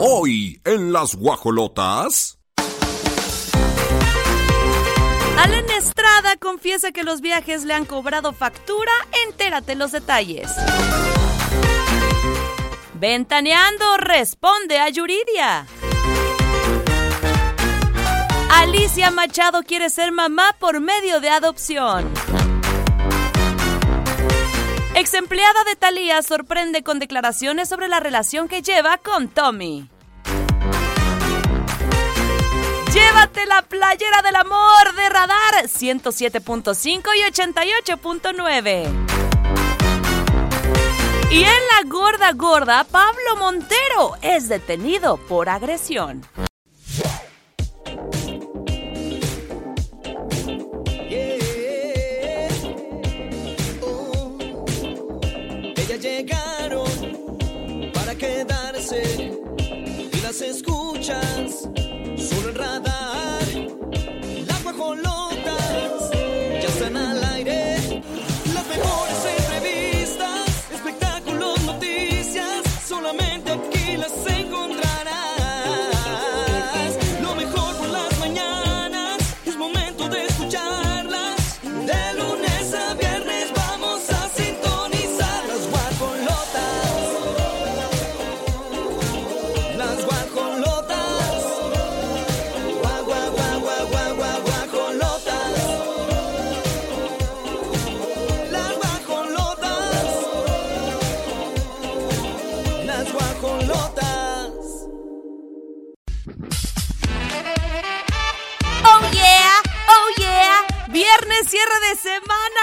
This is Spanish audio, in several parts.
Hoy en las guajolotas. Alan Estrada confiesa que los viajes le han cobrado factura. Entérate los detalles. Ventaneando responde a Yuridia. Alicia Machado quiere ser mamá por medio de adopción. Ex empleada de Thalía sorprende con declaraciones sobre la relación que lleva con Tommy. Llévate la playera del amor de Radar 107.5 y 88.9. Y en la gorda gorda, Pablo Montero es detenido por agresión. Escuchas,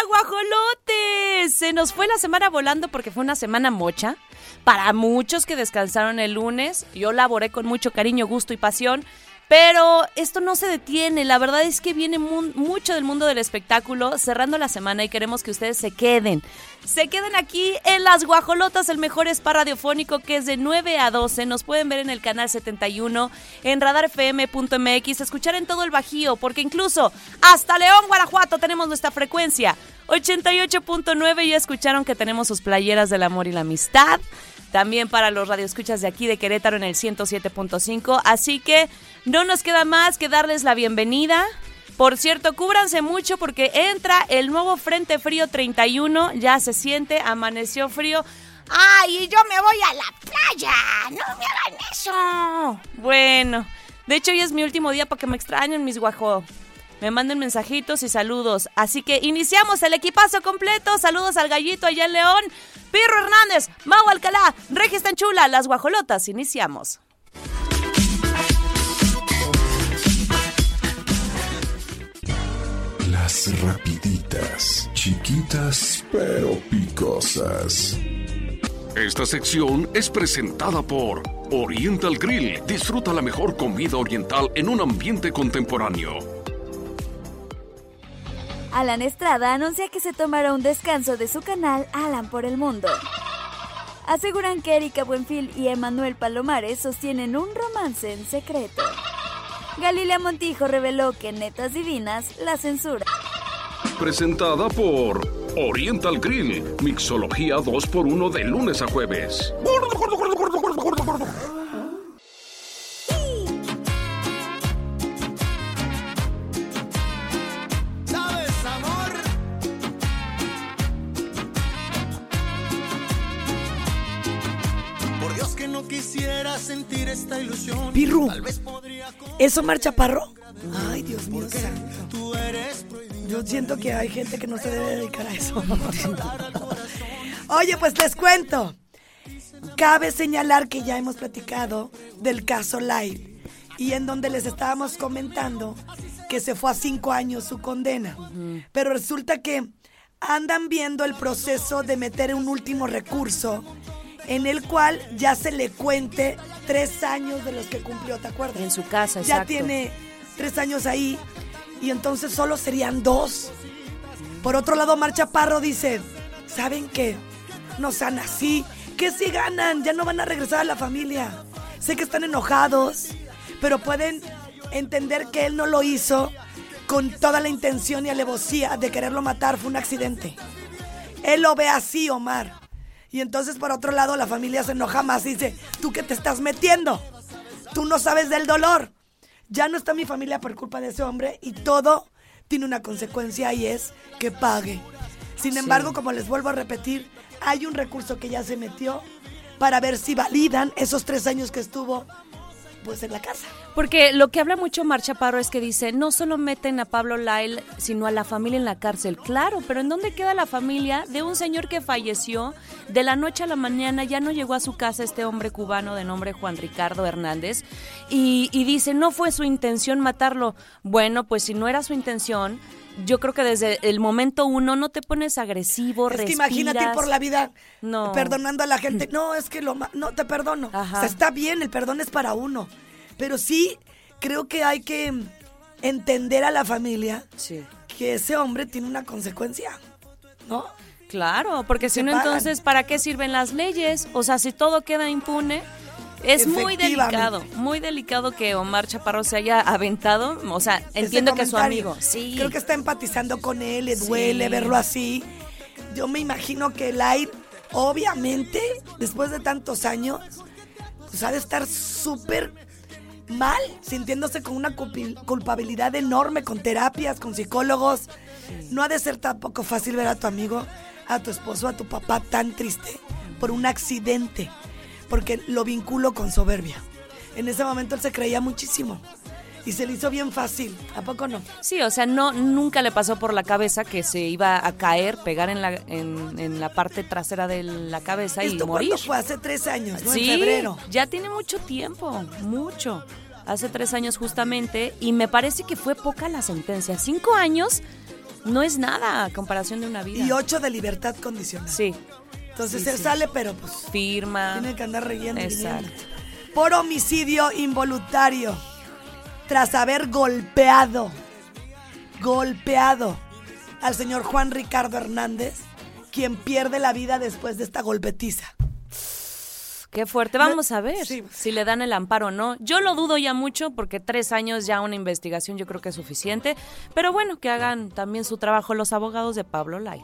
semana. Se nos fue la semana volando porque fue una semana mocha. Para muchos que descansaron el lunes, yo laboré con mucho cariño, gusto y pasión. Pero esto no se detiene, la verdad es que viene mucho del mundo del espectáculo cerrando la semana y queremos que ustedes se queden. Se queden aquí en Las Guajolotas, el mejor spa radiofónico que es de 9 a 12. Nos pueden ver en el canal 71, en radarfm.mx, escuchar en todo el Bajío, porque incluso hasta León, Guanajuato tenemos nuestra frecuencia. 88.9 ya escucharon que tenemos sus playeras del amor y la amistad. También para los radioescuchas de aquí de Querétaro en el 107.5. Así que no nos queda más que darles la bienvenida. Por cierto, cúbranse mucho porque entra el nuevo Frente Frío 31. Ya se siente, amaneció frío. ¡Ay, yo me voy a la playa! ¡No me hagan eso! Bueno, de hecho hoy es mi último día para que me extrañen mis guajos me manden mensajitos y saludos. Así que iniciamos el equipazo completo. Saludos al gallito allá en León, Pirro Hernández, Mau Alcalá, Regis Chula, las guajolotas. Iniciamos. Las rapiditas, chiquitas pero picosas. Esta sección es presentada por Oriental Grill. Disfruta la mejor comida oriental en un ambiente contemporáneo. Alan Estrada anuncia que se tomará un descanso de su canal Alan por el Mundo. Aseguran que Erika Buenfil y Emanuel Palomares sostienen un romance en secreto. Galilea Montijo reveló que en Netas Divinas la censura. Presentada por Oriental Grill, mixología 2x1 de lunes a jueves. Sentir esta ilusión. Pirru, ¿eso marcha parro? Ay, Dios mío santo. Yo siento que hay gente que no se debe dedicar a eso. Oye, pues les cuento. Cabe señalar que ya hemos platicado del caso Live y en donde les estábamos comentando que se fue a cinco años su condena. Pero resulta que andan viendo el proceso de meter un último recurso en el cual ya se le cuente tres años de los que cumplió, ¿te acuerdas? En su casa, exacto. Ya tiene tres años ahí y entonces solo serían dos. Por otro lado, Marcha Parro dice, ¿saben qué? No sean así, que si ganan, ya no van a regresar a la familia. Sé que están enojados, pero pueden entender que él no lo hizo con toda la intención y alevosía de quererlo matar, fue un accidente. Él lo ve así, Omar. Y entonces, por otro lado, la familia se enoja más y dice, ¿tú qué te estás metiendo? tú no sabes del dolor. Ya no está mi familia por culpa de ese hombre y todo tiene una consecuencia y es que pague. Sin embargo, como les vuelvo a repetir, hay un recurso que ya se metió para ver si validan esos tres años que estuvo pues en la casa. Porque lo que habla mucho Mar Chaparro es que dice, no solo meten a Pablo Lyle, sino a la familia en la cárcel. Claro, pero ¿en dónde queda la familia de un señor que falleció de la noche a la mañana? Ya no llegó a su casa este hombre cubano de nombre Juan Ricardo Hernández y, y dice, no fue su intención matarlo. Bueno, pues si no era su intención, yo creo que desde el momento uno no te pones agresivo, Es que imagínate ir por la vida No. perdonando a la gente. No, es que lo no te perdono. Ajá. O sea, está bien, el perdón es para uno. Pero sí creo que hay que entender a la familia Sí. que ese hombre tiene una consecuencia. ¿No? Claro, porque si no, pagan. entonces, ¿para qué sirven las leyes? O sea, si todo queda impune, es muy delicado, muy delicado que Omar Chaparro se haya aventado. O sea, entiendo que es su amigo. Sí. Creo que está empatizando con él, le Sí. duele verlo así. Yo me imagino que Light, obviamente, después de tantos años, pues ha de estar súper mal, sintiéndose con una culpabilidad enorme, con terapias, con psicólogos. No ha de ser tampoco fácil ver a tu amigo, a tu esposo, a tu papá tan triste por un accidente, porque lo vinculo con soberbia. En ese momento él se creía muchísimo y se le hizo bien fácil, ¿a poco no? Sí, o sea, no nunca le pasó por la cabeza que se iba a caer, pegar en la, en, en la parte trasera de la cabeza y ¿Esto morir. cuándo fue? Hace tres años, ¿no? Sí, En febrero. ya tiene mucho tiempo, mucho. Hace tres años justamente, y me parece que fue poca la sentencia. Cinco años no es nada a comparación de una vida. Y ocho de libertad condicional. Sí, Entonces sí, él sí. sale, pero pues firma. tiene que andar reyendo. Exacto. viniendo. Por homicidio involuntario. Tras haber golpeado, golpeado al señor Juan Ricardo Hernández, quien pierde la vida después de esta golpetiza. Qué fuerte. Vamos a ver Sí. si le dan el amparo o no. Yo lo dudo ya mucho porque tres años ya una investigación yo creo que es suficiente. Pero bueno, que hagan también su trabajo los abogados de Pablo Lai.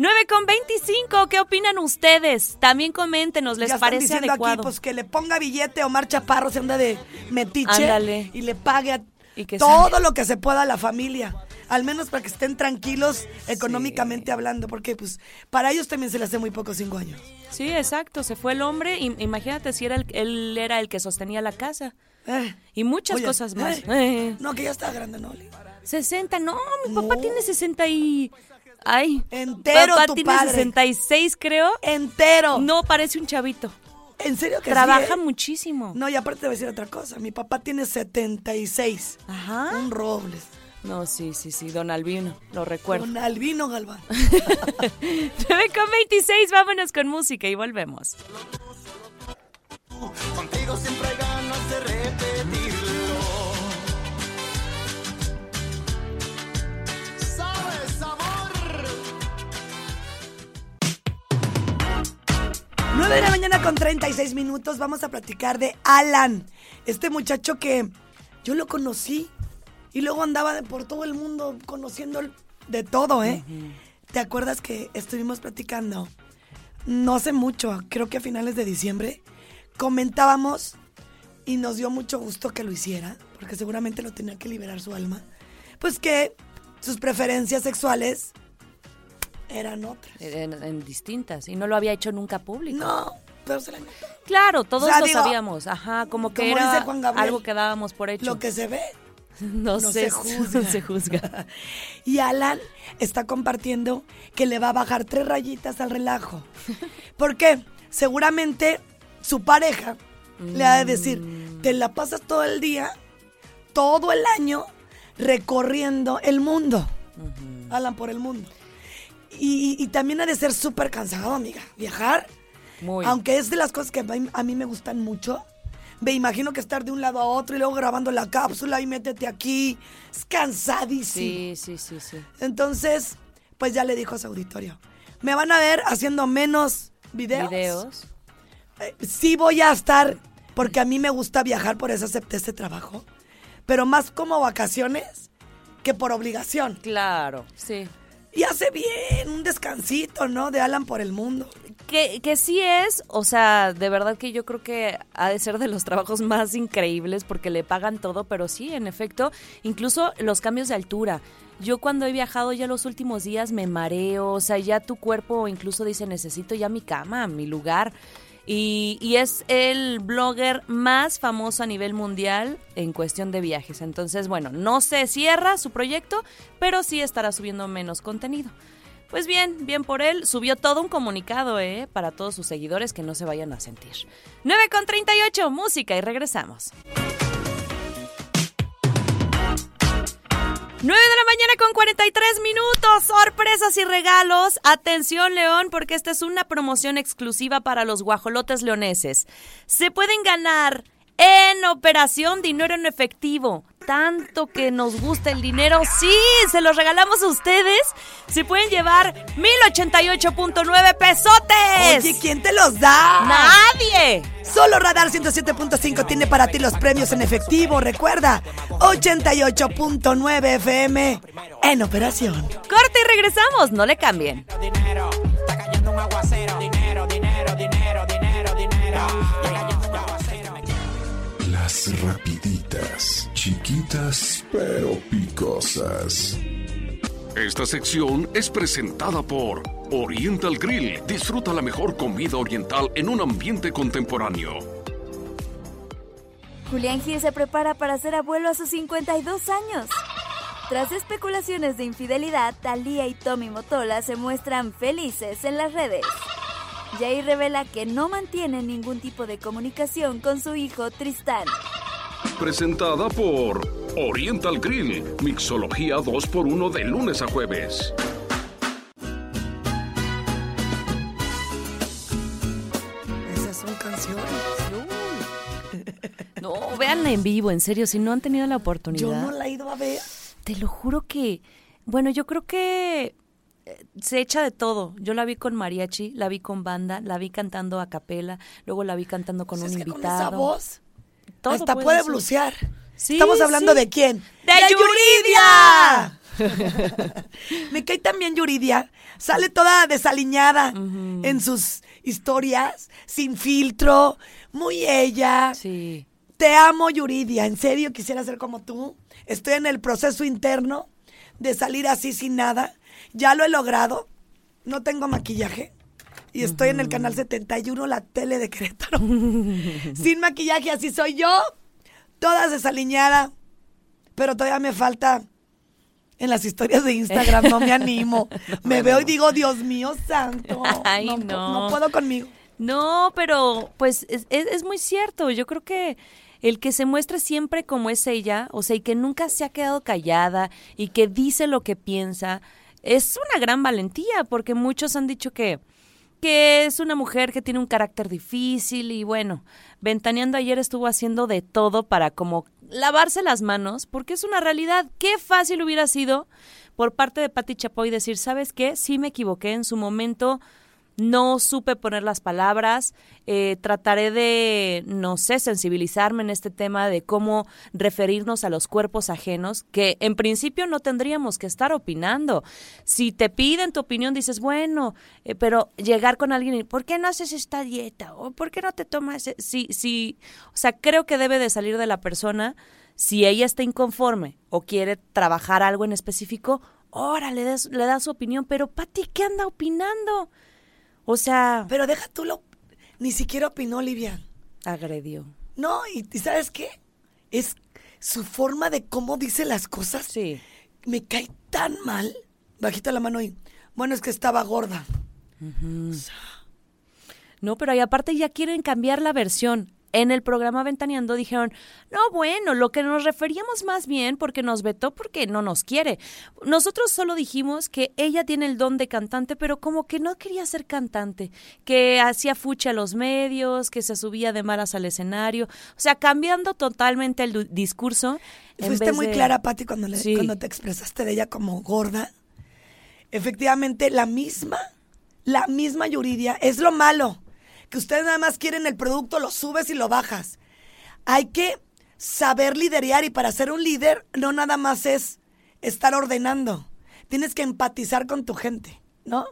9 con 25, ¿qué opinan ustedes? También coméntenos, ¿les ya están parece diciendo adecuado? aquí pues que le ponga billete a Omar Chaparro, se anda de metiche Ándale. y le pague a Y que todo lo que se pueda a la familia. Al menos para que estén tranquilos económicamente hablando, porque pues para ellos también se les hace muy poco cinco años. Sí, exacto, se fue el hombre. y Imagínate si era el- él era el que sostenía la casa. Eh, Y muchas oye, cosas más. eh, Eh, No, que ya está grande, ¿no? Oli? 60, no, mi papá tiene 60 y... Ay, Entero papá tu tiene padre. 66 creo. Entero. No, parece un chavito. En serio que sí, Trabaja eh? muchísimo. No, y aparte te voy a decir otra cosa. Mi papá tiene 76. Ajá. Un robles. No, sí, sí, sí, don Albino, lo recuerdo. Con Albino Galván. 9 con 26, vámonos con música y volvemos. Contigo siempre 9 de la mañana con 36 minutos. Vamos a platicar de Alan. Este muchacho que yo lo conocí y luego andaba de por todo el mundo conociendo de todo, ¿eh? ¿Te acuerdas que estuvimos platicando? No hace mucho, creo que a finales de diciembre, comentábamos y nos dio mucho gusto que lo hiciera, porque seguramente lo tenía que liberar su alma. Pues que sus preferencias sexuales eran otras. En, en distintas, y no lo había hecho nunca público. No, pero se la notó. Claro, todos O sea, lo digo, sabíamos. Ajá, como que como era dice Juan Gabriel, algo que dábamos por hecho. Lo que se ve no, no sé, se juzga. no se juzga. Y Alan está compartiendo que le va a bajar tres rayitas al relajo. ¿Por qué? Seguramente su pareja le ha de decir, Mm. te la pasas todo el día, todo el año, recorriendo el mundo. Alan, por el mundo. Y, y también ha de ser súper cansado, amiga. Viajar, Muy. aunque es de las cosas que a mí, a mí me gustan mucho. Me imagino que estar de un lado a otro y luego grabando la cápsula y métete aquí. Es cansadísimo. Sí, sí, sí, sí. Entonces, pues ya le dijo a su auditorio. Me van a ver haciendo menos videos. Videos. Eh, sí voy a estar, porque a mí me gusta viajar, por eso acepté este trabajo. Pero más como vacaciones que por obligación. Claro, sí. Y hace bien, un descansito, ¿no? De Alan por el mundo. Que, que sí es, o sea, de verdad que yo creo que ha de ser de los trabajos más increíbles porque le pagan todo, pero sí, en efecto, incluso los cambios de altura. Yo cuando he viajado ya los últimos días me mareo, o sea, ya tu cuerpo incluso dice necesito ya mi cama, mi lugar. Y, es el blogger más famoso a nivel mundial en cuestión de viajes. Entonces, bueno, no se cierra su proyecto, pero sí estará subiendo menos contenido. Pues bien, bien por él, subió todo un comunicado, ¿eh? Para todos sus seguidores que no se vayan a sentir. 9 con 38, música y regresamos. 9 de la mañana con 43 minutos, sorpresas y regalos. Atención León, porque esta es una promoción exclusiva para los guajolotes leoneses. Se pueden ganar en operación dinero en efectivo. Tanto que nos gusta el dinero, sí, se los regalamos a ustedes. Se pueden llevar 1088.9 pesotes. Oye, ¿quién te los da? Nadie. Solo Radar 107.5 tiene para ti los premios en efectivo. Recuerda, 88.9 FM en operación. Corte y regresamos, no le cambien. Dinero, está cayendo un aguacero. Dinero, dinero, dinero, dinero, dinero. Está cayendo un aguacero. Las rapiditas, chiquitas pero picosas. Esta sección es presentada por Oriental Grill. Disfruta la mejor comida oriental en un ambiente contemporáneo. Julián Gil se prepara para ser abuelo a sus 52 años. Tras especulaciones de infidelidad, Talía y Tommy Motola se muestran felices en las redes. Jay revela que no mantiene ningún tipo de comunicación con su hijo Tristán. Presentada por Oriental Grill. Mixología 2x1 de lunes a jueves. Esas son canciones. No, véanla en vivo, en serio, si no han tenido la oportunidad. Yo no la he ido a ver. Te lo juro que, bueno, yo creo que eh, se echa de todo. Yo la vi con mariachi, la vi con banda, la vi cantando a capela, luego la vi cantando con un es que invitado. Con esa voz, Todo hasta puede puede blusear. Sí, Estamos hablando sí. de quién? ¡De Yuridia! Me cae también Yuridia. Sale toda desaliñada en sus historias, sin filtro, muy ella. Sí. Te amo, Yuridia. En serio, quisiera ser como tú. Estoy en el proceso interno de salir así sin nada. Ya lo he logrado. No tengo maquillaje. Y estoy en el canal 71, la tele de Querétaro. sin maquillaje, así soy yo. Toda desaliñada. Pero todavía me falta en las historias de Instagram. No me animo. Me veo y digo, Dios mío santo. Ay, no, no. no puedo conmigo. No, pero pues es, es- es muy cierto. Yo creo que el que se muestre siempre como es ella, o sea, y que nunca se ha quedado callada y que dice lo que piensa, es una gran valentía, porque muchos han dicho que que es una mujer que tiene un carácter difícil y bueno, Ventaneando ayer estuvo haciendo de todo para como lavarse las manos, porque es una realidad. Qué fácil hubiera sido por parte de Patti Chapoy decir, ¿sabes qué? Sí me equivoqué en su momento, no supe poner las palabras, eh, trataré de, no sé, sensibilizarme en este tema de cómo referirnos a los cuerpos ajenos, que en principio no tendríamos que estar opinando. Si te piden tu opinión, dices, bueno, eh, pero llegar con alguien y, ¿por qué no haces esta dieta? ¿O por qué no te tomas? e-?" Sí, sí, o sea, creo que debe de salir de la persona, si ella está inconforme o quiere trabajar algo en específico, órale, le, da su opinión, pero Pati, ¿qué anda opinando? O sea, Pero deja tú lo. Ni siquiera opinó Olivia. agredió. No, y, y ¿sabes qué? Es su forma de cómo dice las cosas. Sí. Me cae tan mal. Bajita la mano y. Bueno, es que estaba gorda. No, pero y aparte ya quieren cambiar la versión. En el programa Ventaneando dijeron, no, bueno, lo que nos referíamos más bien porque nos vetó porque no nos quiere. Nosotros solo dijimos que ella tiene el don de cantante, pero como que no quería ser cantante, que hacía fucha a los medios, que se subía de malas al escenario. O sea, cambiando totalmente el discurso. Fuiste muy de- clara, Pati, cuando, le- Sí. cuando te expresaste de ella como gorda. Efectivamente, la misma, la misma Yuridia, es lo malo. Que ustedes nada más quieren el producto, lo subes y lo bajas. Hay que saber liderear y para ser un líder no nada más es estar ordenando. tienes que empatizar con tu gente, ¿no?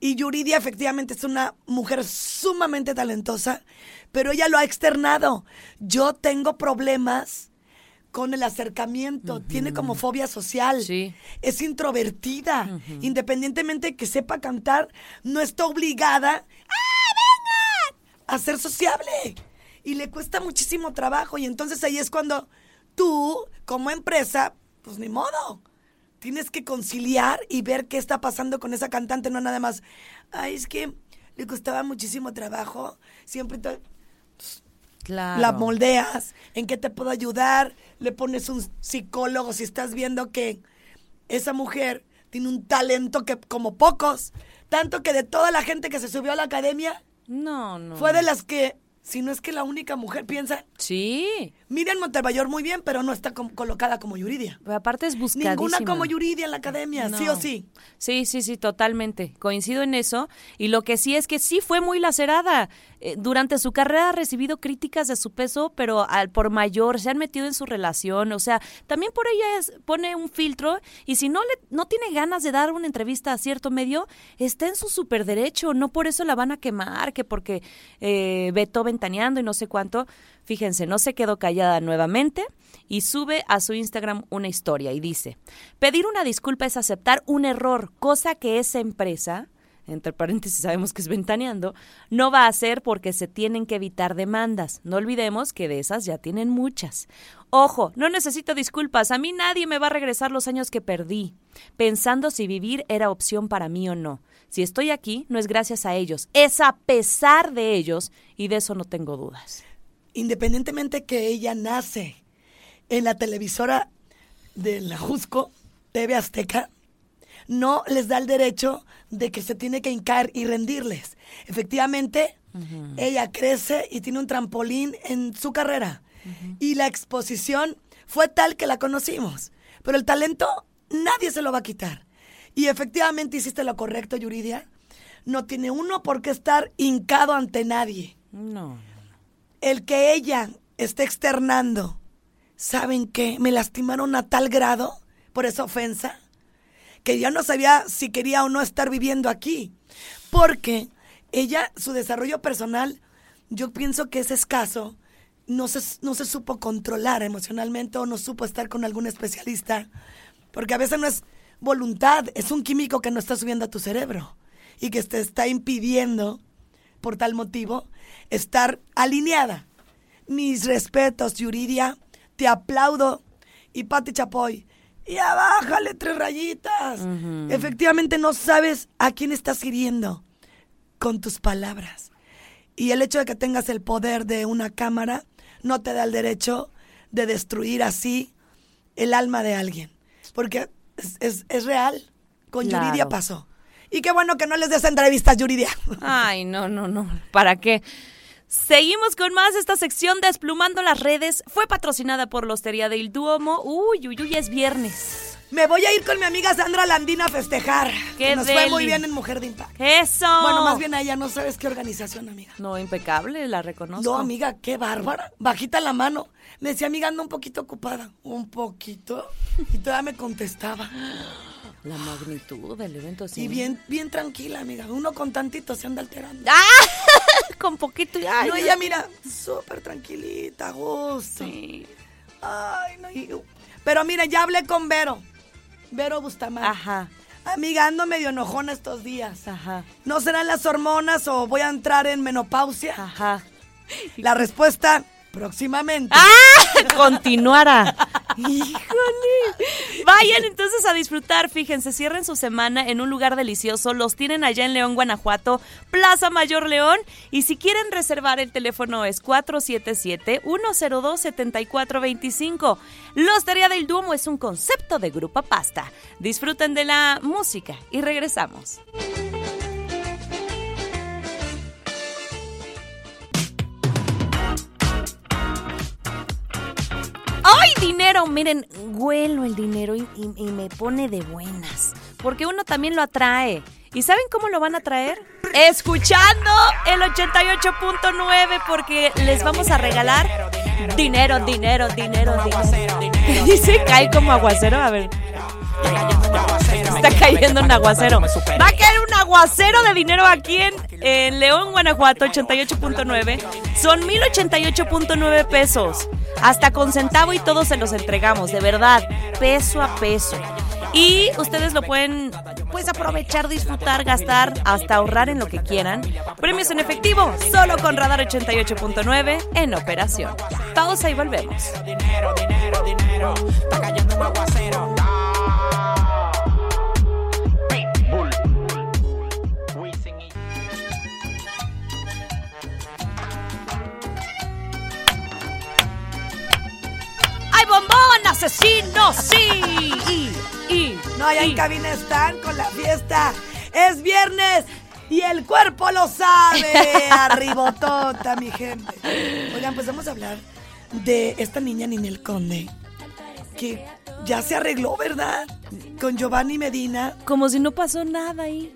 Y Yuridia efectivamente es una mujer sumamente talentosa, pero ella lo ha externado. Yo tengo problemas con el acercamiento, tiene como fobia social, Sí. es introvertida, independientemente de que sepa cantar, no está obligada ¡Ah! A ser sociable. Y le cuesta muchísimo trabajo. Y entonces ahí es cuando tú, como empresa, pues ni modo. Tienes que conciliar y ver qué está pasando con esa cantante, no nada más. Ay, es que le costaba muchísimo trabajo. Siempre te- Claro. la moldeas, en qué te puedo ayudar, le pones un psicólogo si estás viendo que esa mujer tiene un talento que como pocos, tanto que de toda la gente que se subió a la academia, No, no. fue de las que, si no es que la única mujer piensa, Sí. Miriam Montemayor muy bien, pero no está com- colocada como Yuridia. Pero aparte es buscadísima. Ninguna como Yuridia en la academia, sí No. o sí. Sí, sí, sí, totalmente. Coincido en eso. Y lo que sí es que sí fue muy lacerada. Eh, durante su carrera ha recibido críticas de su peso, pero al por mayor se han metido en su relación. O sea, también por ella es, pone un filtro y si no le no tiene ganas de dar una entrevista a cierto medio, está en su super derecho. No por eso la van a quemar, que porque eh, vetó ventaneando y no sé cuánto. Fíjense, no se quedó callada nuevamente y sube a su Instagram una historia y dice, pedir una disculpa es aceptar un error, cosa que esa empresa, entre paréntesis sabemos que es ventaneando, no va a hacer porque se tienen que evitar demandas. No olvidemos que de esas ya tienen muchas. Ojo, no necesito disculpas, a mí nadie me va a regresar los años que perdí, pensando si vivir era opción para mí o no. Si estoy aquí, no es gracias a ellos, es a pesar de ellos y de eso no tengo dudas. Independientemente que ella nace en la televisora de la Jusco, TV Azteca, no les da el derecho de que se tiene que hincar y rendirles. Efectivamente, ella crece y tiene un trampolín en su carrera. Y la exposición fue tal que la conocimos. Pero el talento nadie se lo va a quitar. Y efectivamente hiciste lo correcto, Yuridia. No tiene uno por qué estar hincado ante nadie No. el que ella esté externando, ¿saben qué? Me lastimaron a tal grado por esa ofensa que ya no sabía si quería o no estar viviendo aquí. Porque ella, su desarrollo personal, yo pienso que es escaso. No se, no se supo controlar emocionalmente o no supo estar con algún especialista. Porque a veces no es voluntad, es un químico que no está subiendo a tu cerebro y que te está impidiendo, por tal motivo, estar alineada. Mis respetos, Yuridia, te aplaudo. Y Pati Chapoy, ya bájale tres rayitas. Efectivamente no sabes a quién estás hiriendo con tus palabras. Y el hecho de que tengas el poder de una cámara no te da el derecho de destruir así el alma de alguien. Porque es, es- es real. Con Claro. Yuridia pasó. Y qué bueno que no les des entrevistas, Yuridia. Ay, no, no, no. ¿Para qué? Seguimos con más. Esta sección Desplumando las redes fue patrocinada por la Hostería del Duomo. Uy, uy, uy, es viernes. Me voy a ir con mi amiga Sandra Landina a festejar. ¡Qué que nos fue muy deli! bien en Mujer de Impacto. ¡Eso! Bueno, más bien a ella, no sabes qué organización, amiga. No, impecable, la reconozco. No, amiga, qué bárbara. Bajita la mano. Me decía, amiga, ando un poquito ocupada. ¿Un poquito? Y todavía me contestaba. La magnitud del evento, sí. Y bien, bien tranquila, amiga. Uno con tantito se anda alterando. ¡Ah! con poquito ya. no, ella, mira, súper tranquilita, a gusto. Sí. Ay, no. y- Pero mira, ya hablé con Vero. Vero Bustamante. Ajá, Amiga, ando medio enojona estos días. ajá, ¿No serán las hormonas o voy a entrar en menopausia? ajá. La respuesta, próximamente. ¡Ah! Continuara. Híjole. Vayan entonces a disfrutar. Fíjense, cierren su semana en un lugar delicioso. Los tienen allá en León, Guanajuato, Plaza Mayor León. Y si quieren reservar, el teléfono es 477-102-7425. La Hostería del Duomo es un concepto de Grupo Pasta. Disfruten de la música y regresamos. Dinero! Miren, huelo el dinero y, me pone de buenas. Porque uno también lo atrae. ¿Y saben cómo lo van a traer? Escuchando el 88.9 porque les vamos a regalar dinero, dinero, dinero, dinero. Dice, cae como aguacero. A ver. Está cayendo un aguacero. Va a caer un aguacero de dinero aquí en, en León, Guanajuato, 88.9. Son 1088.9 pesos. Hasta con centavo y todos se los entregamos, de verdad, peso a peso. Y ustedes lo pueden pues aprovechar, disfrutar, gastar, hasta ahorrar en lo que quieran. Premios en efectivo, solo con Radar 88.9 en operación. Pausa y volvemos. Dinero, dinero, dinero. Bombón, asesino! ¡Sí! Y, y, No, allá y. en cabina están con la fiesta. Es viernes y el cuerpo lo sabe. Arribotota, mi gente. Oigan, pues vamos a hablar de esta niña Ninel Conde. Que ya se arregló, ¿verdad? Con Giovanni Medina. Como si no pasó nada ahí.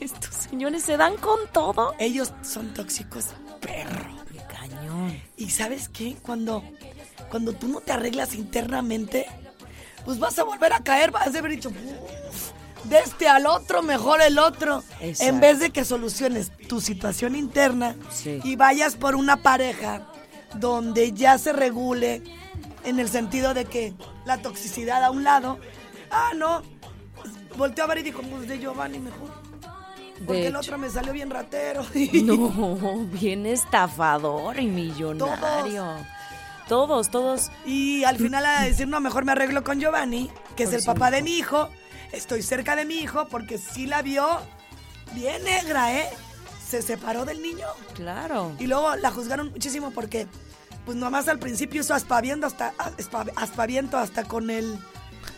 Estos señores se dan con todo. Ellos son tóxicos, perro. Cañón. Y sabes qué? Cuando, cuando tú no te arreglas internamente, pues vas a volver a caer, vas a haber dicho, "Uf, de este al otro, mejor el otro. Exacto. En vez de que soluciones tu situación interna Sí. y vayas por una pareja donde ya se regule en el sentido de que la toxicidad a un lado, ah, no, volteó a ver y dijo, pues de Giovanni mejor. Porque el otro me salió bien ratero. No, bien estafador y millonario. Todos, todos. Y al final a decir, no, mejor me arreglo con Giovanni, que es el papá de mi hijo. Estoy cerca de mi hijo porque sí la vio bien negra, ¿eh? Se separó del niño. Claro. Y luego la juzgaron muchísimo porque, pues nomás al principio hizo aspaviento hasta, aspa- aspaviento hasta con el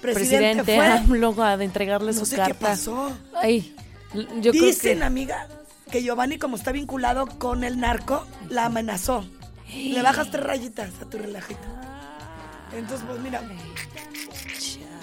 presidente, Presidente, fue. A de entregarle No su sé carta. qué pasó. Ay, yo Dicen, creo que... amiga, que Giovanni, como está vinculado con el narco, la amenazó. Le bajas tres rayitas a tu relajito. Entonces, pues mira,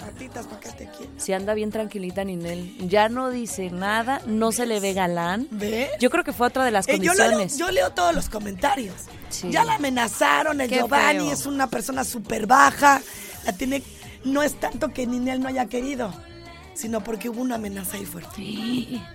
patitas para que te quieras. Si anda bien tranquilita Ninel. Ya no dice nada, no se le ve galán. ¿Ve? Yo creo que fue otra de las Eh, yo, leo, condiciones. yo leo todos los comentarios. Sí. Ya la amenazaron, el Qué Giovanni feo. es una persona súper baja. La tiene. No es tanto que Ninel no haya querido, sino porque hubo una amenaza ahí fuerte.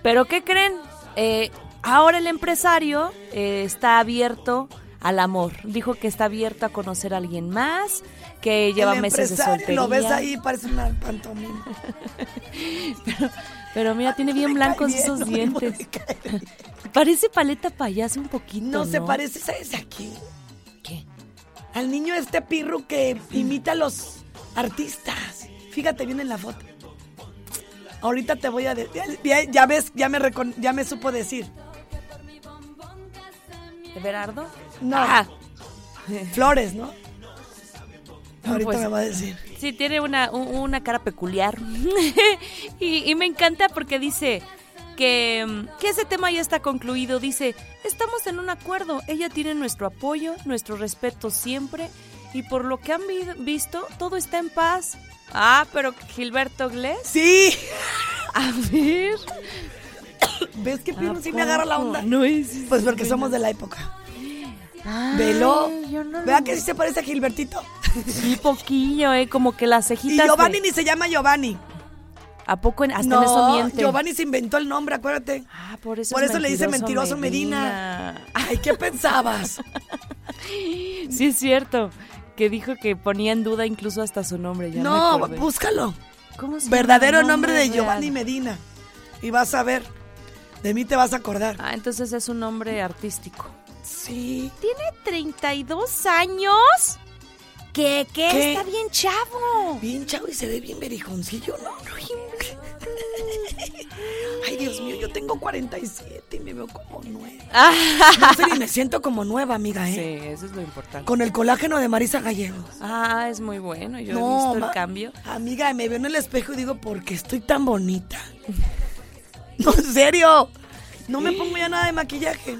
Pero ¿qué creen? Eh, ahora el empresario eh, está abierto al amor. Dijo que está abierto a conocer a alguien más, que lleva el meses de soltería. Lo ves ahí, parece una pantomima. Pero mira, tiene bien blancos bien, esos no dientes. Parece paleta payaso un poquito, No ¿no? se parece, ¿sabes a quién? ¿Qué? Al niño este pirro que imita a los artistas. Fíjate bien en la foto. Ahorita te voy a decir. Ya, ya ves, ya me, recon- ya me supo decir. ¿Everardo? No. Ah, Flores, ¿no? Ahorita Pues- me va a decir. sí, tiene una, una cara peculiar. y, y me encanta porque dice que, mm, que ese tema ya está concluido. Dice, estamos en un acuerdo. Ella tiene nuestro apoyo, nuestro respeto siempre. Y por lo que han vi- visto, todo está en paz. Ah, pero Gilberto Glés. Sí. A ver. ¿Ves que ¿a pirro sí me agarra la onda? No es. Pues porque somos de la época. Ay, Velo. no lo- que sí se parece a Gilbertito. Un poquillo, ¿eh? Como que las Y cejitas. Giovanni de- ni se llama Giovanni. ¿A poco en- hasta no, en eso miente? Giovanni se inventó el nombre, acuérdate. Ah, por eso, Por es eso le dice mentiroso Medina. Ay, ¿qué pensabas? Sí, es cierto. Que dijo que ponía en duda incluso hasta su nombre. Ya no, búscalo. ¿Cómo se Verdadero nombre de real? Giovanni Medina. Y vas a ver. De mí te vas a acordar. Ah, entonces es un nombre artístico. Sí. ¿Tiene 32 años? ¿Qué? ¿Qué? ¿Qué? Está bien chavo. Bien chavo y se ve bien berijoncillo, ¿no? Ay, Dios mío, yo tengo 47 y me veo como nueva. No sé ni me siento como nueva, amiga, Sí, ¿eh? eso es lo importante. Con el colágeno de Marisa Gallegos. Ah, es muy bueno. Yo he No, visto ma- el cambio. Amiga, me veo en el espejo y digo, ¿por qué estoy tan bonita? No, en serio. No me pongo ya nada de maquillaje.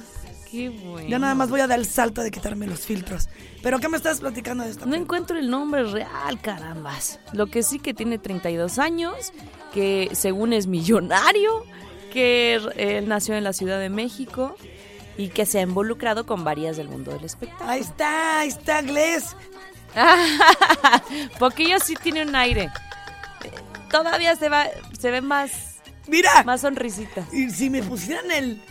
Qué bueno. Ya nada más voy a dar el salto de quitarme los filtros. ¿Pero qué me estás platicando de esto? No encuentro el nombre real, carambas. Lo que sí que tiene 32 años, que según es millonario, que él nació en la Ciudad de México y que se ha involucrado con varias del mundo del espectáculo. Ahí está, ahí está, Gles. Poquillo sí tiene un aire. todavía se va, se ve más, Mira, más sonrisita. y si me pusieran el,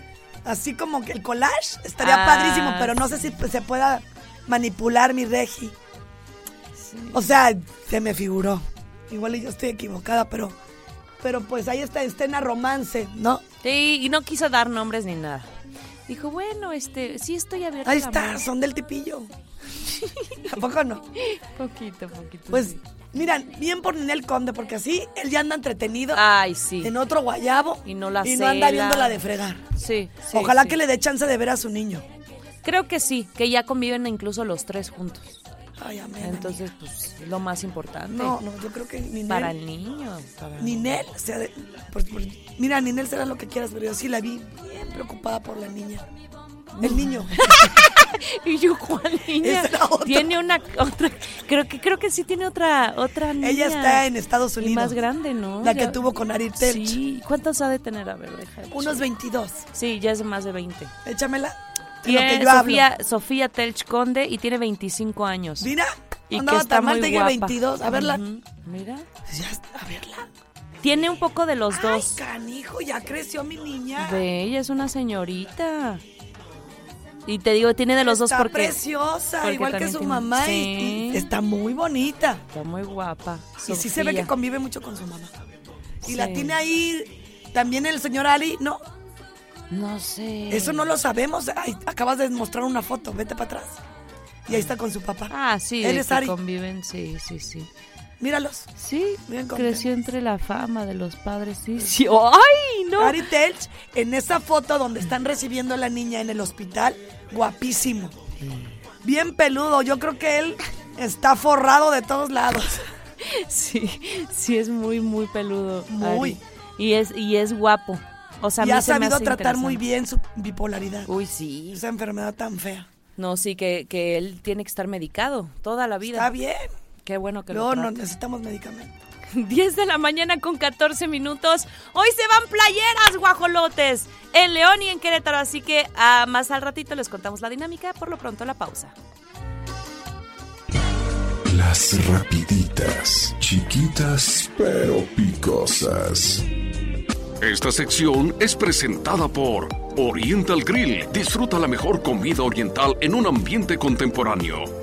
así como que el collage, estaría Ah, padrísimo, pero no sé si se pueda manipular mi regi. O sea, se me figuró. Igual yo estoy equivocada, pero, pero pues ahí está escena romance, ¿no? Sí, y no quiso dar nombres ni nada. Dijo, bueno, este, sí estoy abierta Ahí está, son del tipillo. ¿A poco no? Poquito, poquito. Pues, sí. Mira, bien por Ninel Conde, porque así él ya anda entretenido Ay, sí. en otro guayabo Y no la y no anda cela. viéndola de fregar. Sí, sí, Ojalá sí. que le dé chance de ver a su niño. Creo que sí, que ya conviven incluso los tres juntos. Ay, amén. Entonces, pues, es lo más importante. No, no, yo creo que Ninel. Para el niño. para- Ninel, o sea, de- pues, pues, mira, Ninel será lo que quieras, pero yo sí la vi bien preocupada por la niña. El niño. Y yo, ¿cuál niña? Tiene una otra, creo que creo que sí tiene otra otra niña. Ella está en Estados Y Unidos. más grande, ¿no? La que Ya- tuvo con Ari Telch. Sí, ¿cuántos ha de tener? A ver, deja. Unos 22. Sí, ya es más de 20. Échamela. En lo que Tiene yo Sofía, hablo. Sofía Telch Conde y tiene 25 años. Mira, y andaba que está tan mal, muy guapa. 22. A verla. Mira. Ya, a verla. Tiene un poco de los Ay, dos. canijo, ya creció mi niña. Ve, ella es una señorita. Y te digo, tiene de los dos está porque preciosa, porque igual que su tiene- mamá. Sí. Y, está muy bonita. está muy guapa. Y sí se ve que Sofía. convive mucho con su mamá. Y la tiene ahí también el señor Ali. No, No sé. eso no lo sabemos. Ay, acabas de mostrar una foto, vete para atrás. Y ahí está con su papá. Ah, sí, Él es Ari. conviven, sí, sí, sí. Míralos. Sí, creció entre la fama de los padres, sí. sí. ¡Ay, no! Ari Telch, en esa foto donde están recibiendo a la niña en el hospital, guapísimo. Bien peludo. Yo creo que él está forrado de todos lados. Sí, sí es muy, muy peludo. Muy. Ari. Y es, y es guapo. O sea, y ha sabido tratar muy bien su bipolaridad. Uy, sí. Esa enfermedad tan fea. No, sí, que, que él tiene que estar medicado toda la vida. Está bien. Qué bueno que Luego lo no necesitamos medicamentos. 10 de la mañana con 14 minutos. Hoy se van playeras, guajolotes, en León y en Querétaro. Así que ah, más al ratito les contamos la dinámica. Por lo pronto, la pausa. Las rapiditas, chiquitas pero picosas. Esta sección es presentada por Oriental Grill. Disfruta la mejor comida oriental en un ambiente contemporáneo.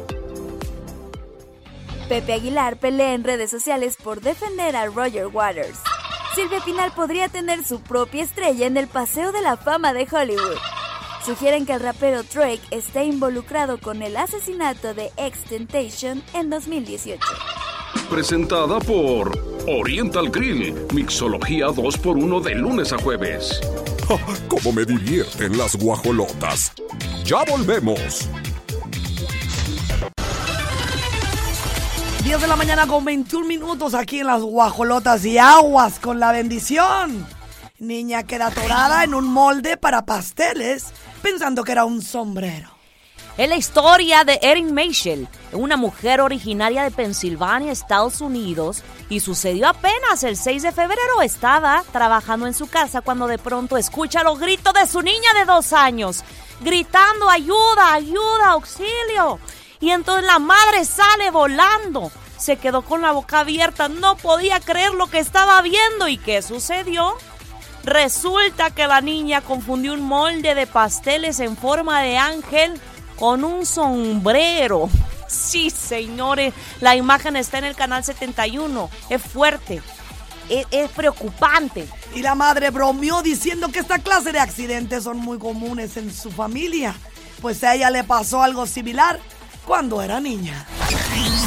Pepe Aguilar pelea en redes sociales por defender a Roger Waters. Silvia Pinal podría tener su propia estrella en el Paseo de la Fama de Hollywood. Sugieren que el rapero Drake esté involucrado con el asesinato de X-Temptation en 2018. Presentada por Oriental Grill. Mixología 2x1 de lunes a jueves. ¡Cómo me divierten las guajolotas! ¡Ya volvemos! 10 de la mañana con 21 minutos aquí en las guajolotas y aguas con la bendición. Niña queda atorada en un molde para pasteles pensando que era un sombrero. Es la historia de Erin Meichel, una mujer originaria de Pensilvania, Estados Unidos, y sucedió apenas el 6 de febrero. Estaba trabajando en su casa cuando de pronto escucha los gritos de su niña de dos años, gritando ayuda, ayuda, auxilio. Y entonces la madre sale volando. Se quedó con la boca abierta, no podía creer lo que estaba viendo. ¿Y qué sucedió? Resulta que la niña confundió un molde de pasteles en forma de ángel con un sombrero. Sí, señores, la imagen está en el canal 71. Es fuerte, es, preocupante. Y la madre bromeó diciendo que esta clase de accidentes son muy comunes en su familia, pues a ella le pasó algo similar cuando era niña.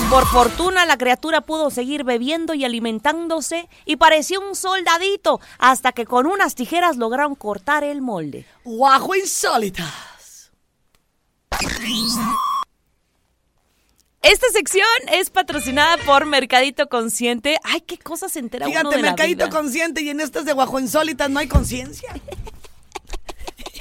Por fortuna la criatura pudo seguir bebiendo y alimentándose y parecía un soldadito hasta que con unas tijeras lograron cortar el molde. Guajo insólitas. Esta sección es patrocinada por Mercadito Consciente. Ay, qué cosas se entera uno Fíjate, de la mercadito vida. consciente y en estas de guajo insólitas no hay conciencia.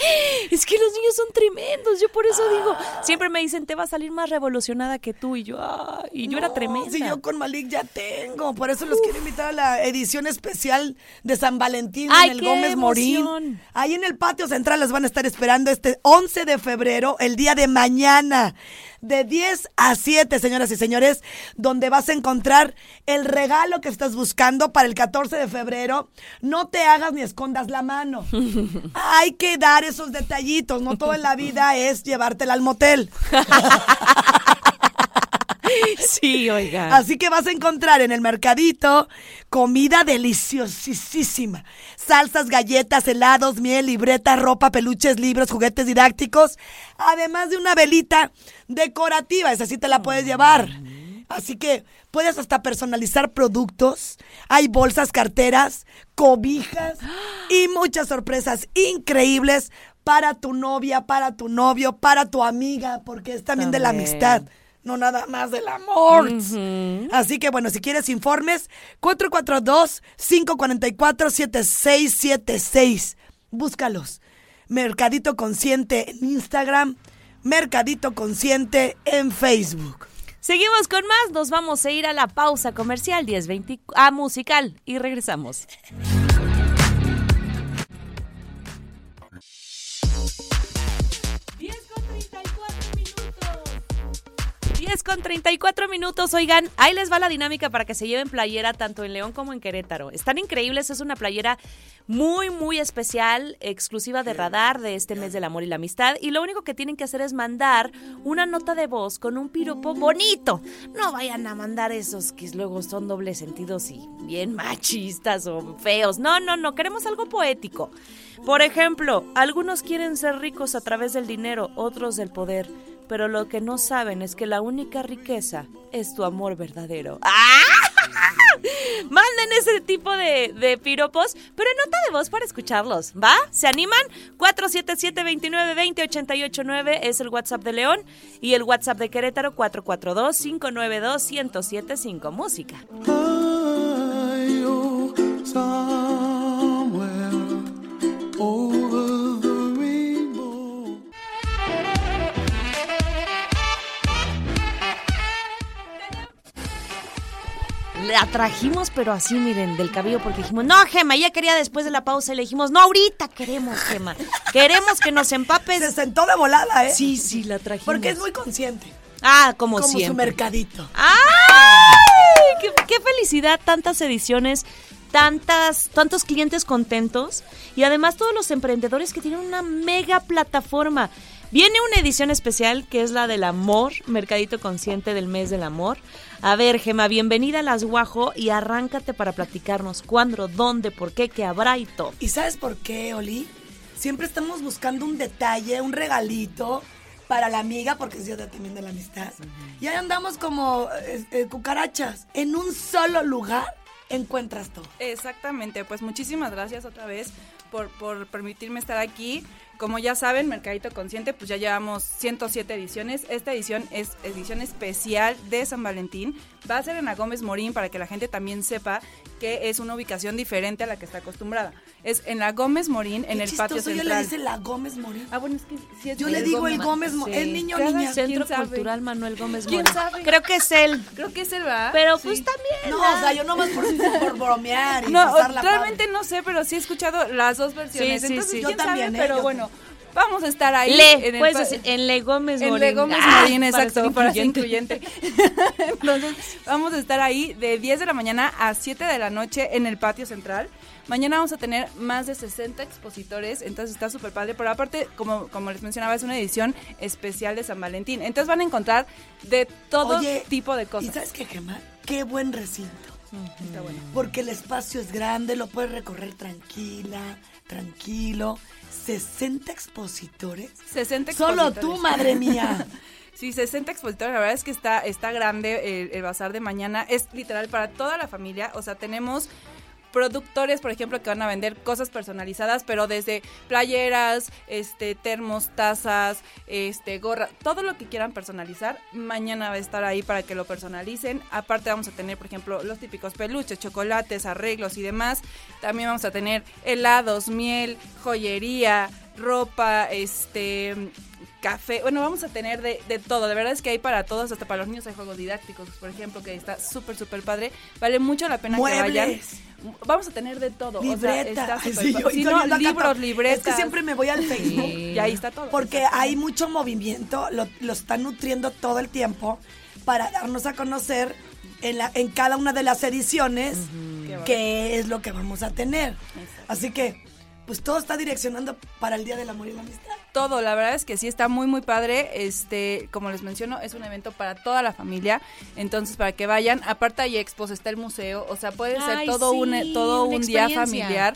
Es que los niños son tremendos, yo por eso digo, siempre me dicen, te va a salir más revolucionada que tú, y yo, "Ay", y yo era tremenda. Si yo con Malik ya tengo, por eso los quiero invitar a la edición especial de San Valentín ¡Ay, en el Gómez Morín. Ahí en el patio central les van a estar esperando este 11 de febrero, el día de mañana. De 10 a 7, señoras y señores, donde vas a encontrar el regalo que estás buscando para el 14 de febrero. No te hagas ni escondas la mano. Hay que dar esos detallitos, no todo en la vida es llevártela al motel. Sí, oiga. Así que vas a encontrar en el mercadito comida deliciosísima. Salsas, galletas, helados, miel, libretas, ropa, peluches, libros, juguetes didácticos. Además de una velita decorativa. Esa sí te la puedes llevar. Así que puedes hasta personalizar productos. Hay bolsas, carteras, cobijas y muchas sorpresas increíbles para tu novia, para tu novio, para tu amiga, porque es también de la También. amistad no nada más del amor. Así que bueno, si quieres informes, 442-544-7676. Búscalos. Mercadito Consciente en Instagram, Mercadito Consciente en Facebook. Seguimos con más, nos vamos a ir a la pausa comercial 1020 a musical y regresamos. 10 con 34 minutos, oigan, ahí les va la dinámica para que se lleven playera tanto en León como en Querétaro. Están increíbles, es una playera muy, muy especial, exclusiva de radar de este mes del amor y la amistad. Y lo único que tienen que hacer es mandar una nota de voz con un piropo bonito. No vayan a mandar esos que luego son dobles sentidos y bien machistas o feos. No, no, no, queremos algo poético. Por ejemplo, algunos quieren ser ricos a través del dinero, otros del poder. Pero lo que no saben es que la única riqueza es tu amor verdadero. ¡Ah! Manden ese tipo de, de piropos, pero nota de voz para escucharlos, ¿va? ¿Se animan? 477-2920-889 es el WhatsApp de León y el WhatsApp de Querétaro 442-592-1075. Música. La trajimos, pero así, miren, del cabello, porque dijimos, no, Gema, ella quería después de la pausa y le dijimos, no, ahorita queremos, Gema. Queremos que nos empapes. Se sentó de volada, ¿eh? Sí, sí, la trajimos. Porque es muy consciente. Ah, como, Como su siempre. mercadito. ¡Ay! Qué, qué felicidad! Tantas ediciones, tantas, tantos clientes contentos y además todos los emprendedores que tienen una mega plataforma. Viene una edición especial que es la del amor, Mercadito Consciente del Mes del Amor. A ver, Gema, bienvenida a Las Guajo y arráncate para platicarnos cuándo, dónde, por qué, qué habrá y todo. ¿Y sabes por qué, Oli? Siempre estamos buscando un detalle, un regalito para la amiga, porque es día también de la amistad. Y ahí andamos como eh, eh, cucarachas. En un solo lugar encuentras todo. Exactamente, pues muchísimas gracias otra vez por, por permitirme estar aquí. Como ya saben, Mercadito Consciente, pues ya llevamos 107 ediciones. Esta edición es edición especial de San Valentín. Va a ser en la Gómez Morín para que la gente también sepa que es una ubicación diferente a la que está acostumbrada. Es en la Gómez Morín, en Qué el patio chistoso, yo le central. dice la Gómez Morín. Ah, bueno, es que sí es Yo le digo el Gómez Morín. ¿Es niño Cada- niña? ¿quién Centro sabe? Cultural Manuel Gómez ¿Quién Mora. sabe? Creo que es él. Creo que es el va. Pero Sí. pues también. No, ¿verdad? o sea, yo nomás por, por bromear y No, pasarla realmente padre. no sé, pero sí he escuchado las dos versiones. Sí, sí, Entonces, sí. ¿quién Yo también, sabe? ¿eh? Pero Yo bueno, vamos a estar ahí. Le, en el decir, en Le Gómez En Morín. Le Gómez Ah, Morín, para exacto, para ser incluyente. incluyente. Entonces, vamos a estar ahí de 10 de la mañana a 7 de la noche en el patio central. Mañana vamos a tener más de 60 expositores, entonces está súper padre. Pero aparte, como, como les mencionaba, es una edición especial de San Valentín. Entonces van a encontrar de todo Oye, tipo de ¿Y cosas. sabes qué, Gemma? Qué buen recinto. Está bueno. Porque el espacio es grande, lo puedes recorrer tranquila, tranquilo. 60 expositores. 60 Solo expositores. tú, madre mía. Sí, 60 expositores, la verdad es que está, está grande el, el bazar de mañana, es literal para toda la familia, o sea, tenemos productores, por ejemplo, que van a vender cosas personalizadas, pero desde playeras, este, termos, tazas, este, gorra, todo lo que quieran personalizar, mañana va a estar ahí para que lo personalicen. Aparte vamos a tener, por ejemplo, los típicos peluches, chocolates, arreglos y demás. También vamos a tener helados, miel, joyería, ropa, este café. Bueno, vamos a tener de, todo. De verdad es que hay para todos, hasta para los niños hay juegos didácticos, por ejemplo, que está súper, súper padre. Vale mucho la pena que vayan. Vamos a tener de todo. O sea, Libreta. está sí, yo- si yo no, libros, libretas. Es que siempre me voy al Facebook. Y ahí está todo. Porque hay mucho movimiento, lo, lo están nutriendo todo el tiempo para darnos a conocer en, la, en cada una de las ediciones qué es lo que vamos a tener. Así que, pues todo está direccionando para el Día del Amor y la Amistad. todo, la verdad es que sí está muy muy padre. Este, como les menciono, es un evento para toda la familia, entonces para que vayan. Aparte hay expos, está el museo, o sea, puede ser todo un todo un día familiar.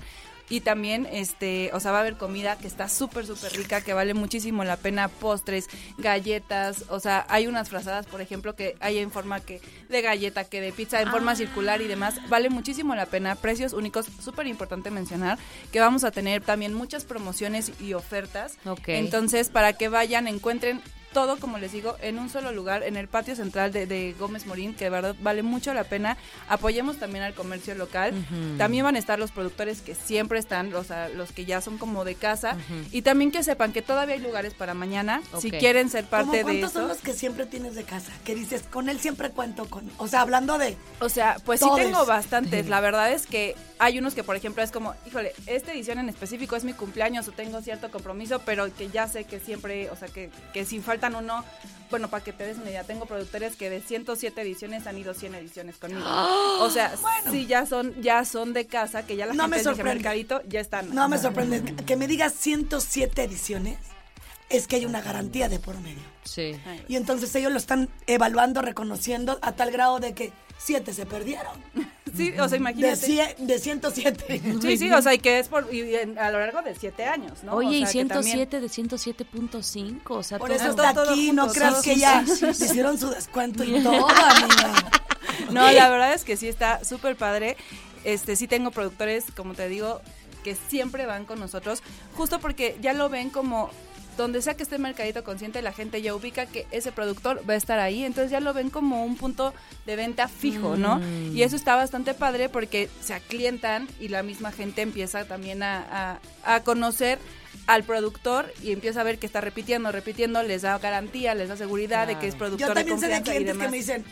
Y también, este, o sea, va a haber comida que está súper, súper rica, que vale muchísimo la pena, postres, galletas, o sea, hay unas frazadas, por ejemplo, que hay en forma que de galleta, que de pizza, en forma Ah. circular y demás, vale muchísimo la pena, precios únicos, súper importante mencionar, que vamos a tener también muchas promociones y ofertas, Ok. entonces, para que vayan, encuentren todo, como les digo, en un solo lugar, en el patio central de, de Gómez Morín, que de verdad vale mucho la pena. Apoyemos también al comercio local. También van a estar los productores que siempre están, sea, los que ya son como de casa. Y también que sepan que todavía hay lugares para mañana, si quieren ser ¿Cómo parte de ¿Cuántos eso. son los que siempre tienes de casa? Que dices, con él siempre cuento con... O sea, hablando de... O sea, pues sí tengo bastantes. La verdad es que hay unos que, por ejemplo, es como, híjole, esta edición en específico es mi cumpleaños o tengo cierto compromiso, pero que ya sé que siempre, o sea, que, que si faltan uno, bueno, para que te des una idea, tengo productores que de 107 ediciones han ido 100 ediciones conmigo. O sea, sí ya son ya son de casa, que ya la No me gente dice sorprende. mercadito, ya están. No me sorprende. Que me digas 107 ediciones, es que hay una garantía de por medio. Sí. Y entonces ellos lo están evaluando, reconociendo a tal grado de que siete se perdieron. Sí, o sea, De, imagínate. cie- de 107. Sí, sí, o sea, y que es por, y en- a lo largo de 7 años, ¿no? Oye, O y sea, que también- 107 de 107.5, o sea, Por todo- eso está todo aquí, junto, no creas que ya sí, sí, sí. hicieron su descuento y todo, amiga. No, la verdad es que sí está súper padre. Este, sí tengo productores, como te digo, que siempre van con nosotros, justo porque ya lo ven como donde sea que esté Mercadito Consciente, la gente ya ubica que ese productor va a estar ahí, entonces ya lo ven como un punto de venta fijo, ¿no? Mm. Y eso está bastante padre porque se aclientan y la misma gente empieza también a, a- a conocer al productor y empieza a ver que está repitiendo, repitiendo, les da garantía, les da seguridad de que es productor Yo de también sé de clientes que me dicen,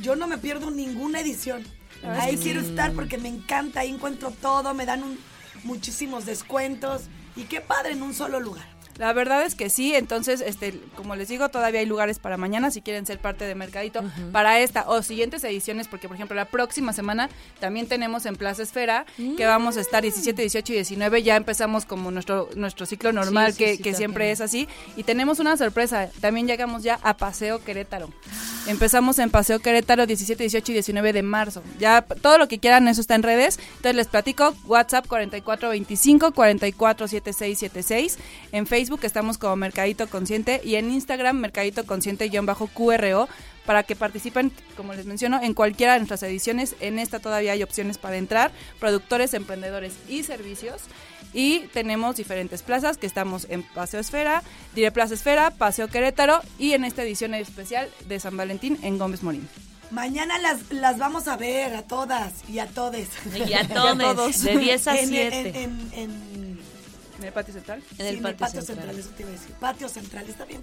yo no me pierdo ninguna edición. Ahí quiero estar porque me encanta, ahí encuentro todo, me dan un- muchísimos descuentos. Y qué padre en un solo lugar. La verdad es que sí, entonces, este, como les digo, todavía hay lugares para mañana si quieren ser parte de Mercadito para esta o siguientes ediciones, porque por ejemplo la próxima semana también tenemos en Plaza Esfera que vamos a estar 17, 18 y 19, ya empezamos como nuestro nuestro ciclo normal Sí, sí, que, sí, que siempre es así y tenemos una sorpresa, también llegamos ya a Paseo Querétaro. Empezamos en Paseo Querétaro 17, 18 y 19 de marzo. Ya todo lo que quieran, eso está en redes. Entonces les platico, WhatsApp 4425 447676. En Facebook estamos como Mercadito Consciente y en Instagram Mercadito Consciente-QRO para que participen, como les menciono, en cualquiera de nuestras ediciones. En esta todavía hay opciones para entrar, productores, emprendedores y servicios. Y tenemos diferentes plazas que estamos en Paseo Esfera, Dire Plaza Esfera, Paseo Querétaro y en esta edición especial de San Valentín en Gómez Morín. Mañana las, las vamos a ver a todas y a todes. Y a todos, todos. de 10 a En- 7. En, en, en- ¿En el patio central? En el sí, patio central. central. eso te iba a decir. Patio central, está bien.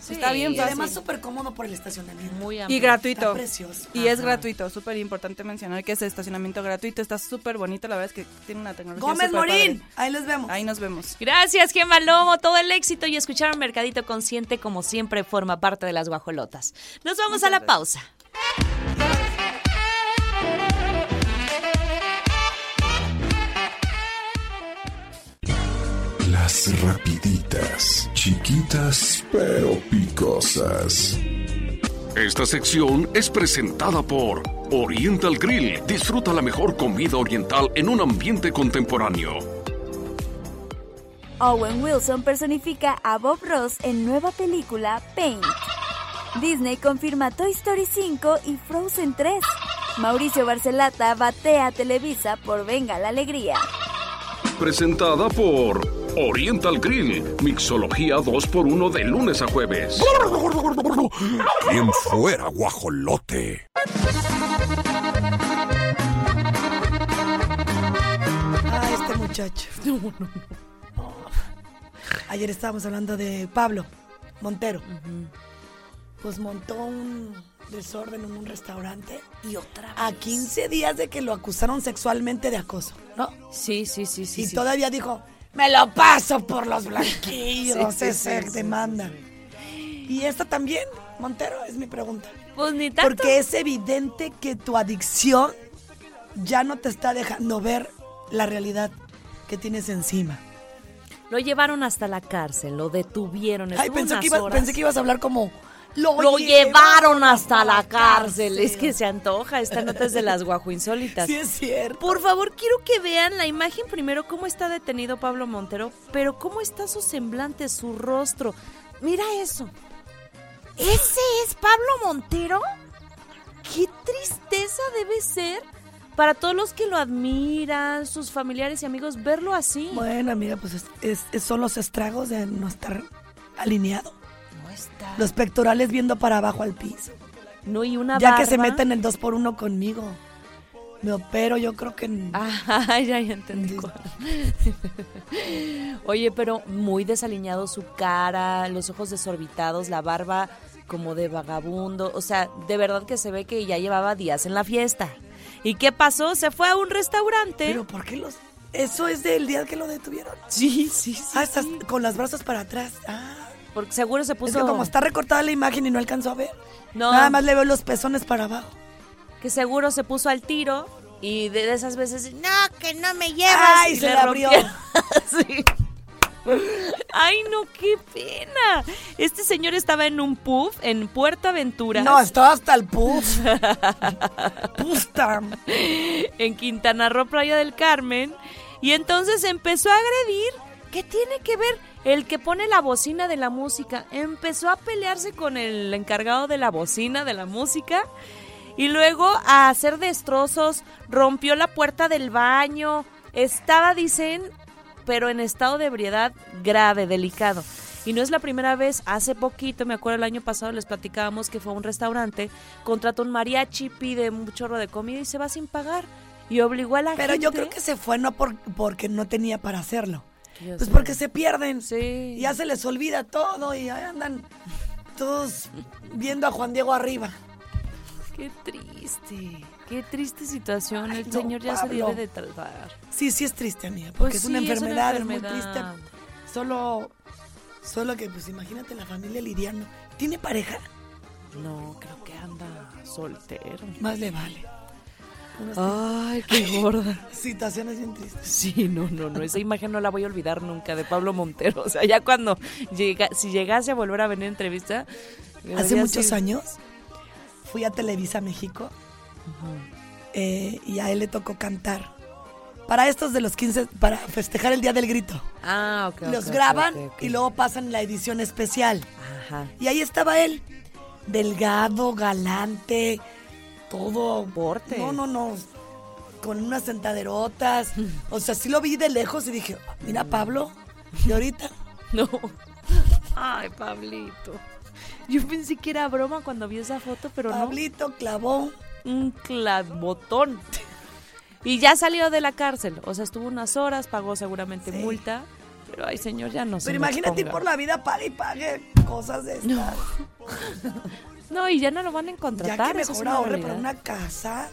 Sí, Está bien Y fácil. además súper cómodo por el estacionamiento. Muy Y amplio. gratuito. Está precioso. Y es gratuito, súper importante mencionar que es estacionamiento gratuito, está súper bonito, la verdad es que tiene una tecnología Gómez Morín, padre. ahí los vemos. Ahí nos vemos. Gracias, Gemma Lomo, todo el éxito y escucharon Mercadito Consciente como siempre forma parte de las guajolotas. Nos vamos a la pausa. Las rapiditas, chiquitas pero picosas. Esta sección es presentada por Oriental Grill. Disfruta la mejor comida oriental en un ambiente contemporáneo. Owen Wilson personifica a Bob Ross en nueva película Paint. Disney confirma Toy Story 5 y Frozen 3. Mauricio Barcelata batea a Televisa por Venga la Alegría. Presentada por Oriental Grill. Mixología 2x1 de lunes a jueves. ¿Quién fuera guajolote? Ah, este muchacho. No, no, no. Ayer estábamos hablando de Pablo. Montero. Pues montó un desorden en un restaurante Y otra a 15 días de que lo acusaron sexualmente de acoso, ¿no? Sí, sí, sí, sí. y sí. todavía dijo, me lo paso por los blanquillos, Sí, esa sí, demanda. Y esta también, Montero, es mi pregunta. Pues ni tanto. Porque es evidente que tu adicción ya no te está dejando ver la realidad que tienes encima. Lo llevaron hasta la cárcel, lo detuvieron. Ay, que, pensé que ibas a hablar como... Lo, Lo llevaron hasta la cárcel. Es que se antoja. Esta nota es de las guajuinsólitas. Sí, es cierto. Por favor, quiero que vean la imagen primero, cómo está detenido Pablo Montero, pero cómo está su semblante, su rostro. Mira eso. ¿Ese es Pablo Montero? Qué tristeza debe ser para todos los que lo admiran, sus familiares y amigos, verlo así. Bueno, amiga, pues es- es- es- son los estragos de no estar alineado. Los pectorales viendo para abajo al piso. No, y una Ya que se meten el 2 por 1 conmigo. Me opero, yo creo que... Ah, ya, ya entendí. Oye, pero muy desaliñado su cara, los ojos desorbitados, la barba como de vagabundo. O sea, de verdad que se ve que ya llevaba días en la fiesta. ¿Y qué pasó? Se fue a un restaurante. Pero ¿por qué los...? Eso es del día que lo detuvieron. sí, sí, sí. Ah, estás sí. con los brazos para atrás. Ah, Porque seguro se es puso. que como está recortada la imagen y no alcanzó a ver. No. Nada más le veo los pezones para abajo. Que seguro se puso al tiro. Y de esas veces, no, que no me llevas. Ay, y se le la abrió. Sí. Ay, no, qué pena. Este señor estaba en un pub en Puerto Aventura. No, estaba hasta el puff. Pusta. en Quintana Roo, Playa del Carmen. Y entonces empezó a agredir. ¿Qué tiene que ver? El que pone la bocina de la música. Empezó a pelearse con el encargado de la bocina de la música. Y luego a hacer destrozos. Rompió la puerta del baño. Estaba, dicen, pero en estado de ebriedad grave, delicado. Y no es la primera vez, hace poquito, me acuerdo el año pasado les platicábamos que fue a un restaurante, contrató un mariachi, pide un chorro de comida y se va sin pagar. Y obligó a la Pero gente. yo creo que se fue no por, porque no tenía para hacerlo. Dios Pues porque se pierden. Sí. Y ya se les olvida todo y ahí andan todos viendo a Juan Diego arriba. Qué triste, qué triste situación. Ay, el no, señor ya se debe de tratar. Sí, sí es triste, amiga, porque Pues es, una sí, es una enfermedad, es, muy triste. Solo, solo que, pues imagínate la familia lidiando. ¿Tiene pareja? No, creo que anda soltero. Más le vale. Ay, qué gorda. Situaciones bien tristes. Sí, no, no, no. Esa imagen no la voy a olvidar nunca de Pablo Montero. O sea, ya cuando llega, si llegase a volver a venir a entrevista. Hace muchos años fui a Televisa México eh, y a él le tocó cantar. Para estos de los 15, para festejar el Día del Grito. Ah, ok. Los graban y luego pasan la edición especial. Ajá. Y ahí estaba él, delgado, galante, todo. Porte. No, no, no. Con unas sentaderotas. O sea, sí lo vi de lejos y dije, "Ah, mira Pablo, y ahorita. No. Ay, Pablito. Yo pensé que era broma cuando vi esa foto, pero Pablito clavó. no. Un clavotón. Y ya salió de la cárcel. O sea, estuvo unas horas, pagó seguramente Sí. multa. Pero, ay, señor, ya no se Pero imagínate ir por la vida, pague y pague cosas de estas. No, y ya no lo van a Ya contratar. que eso es mejor ahorre para una casa.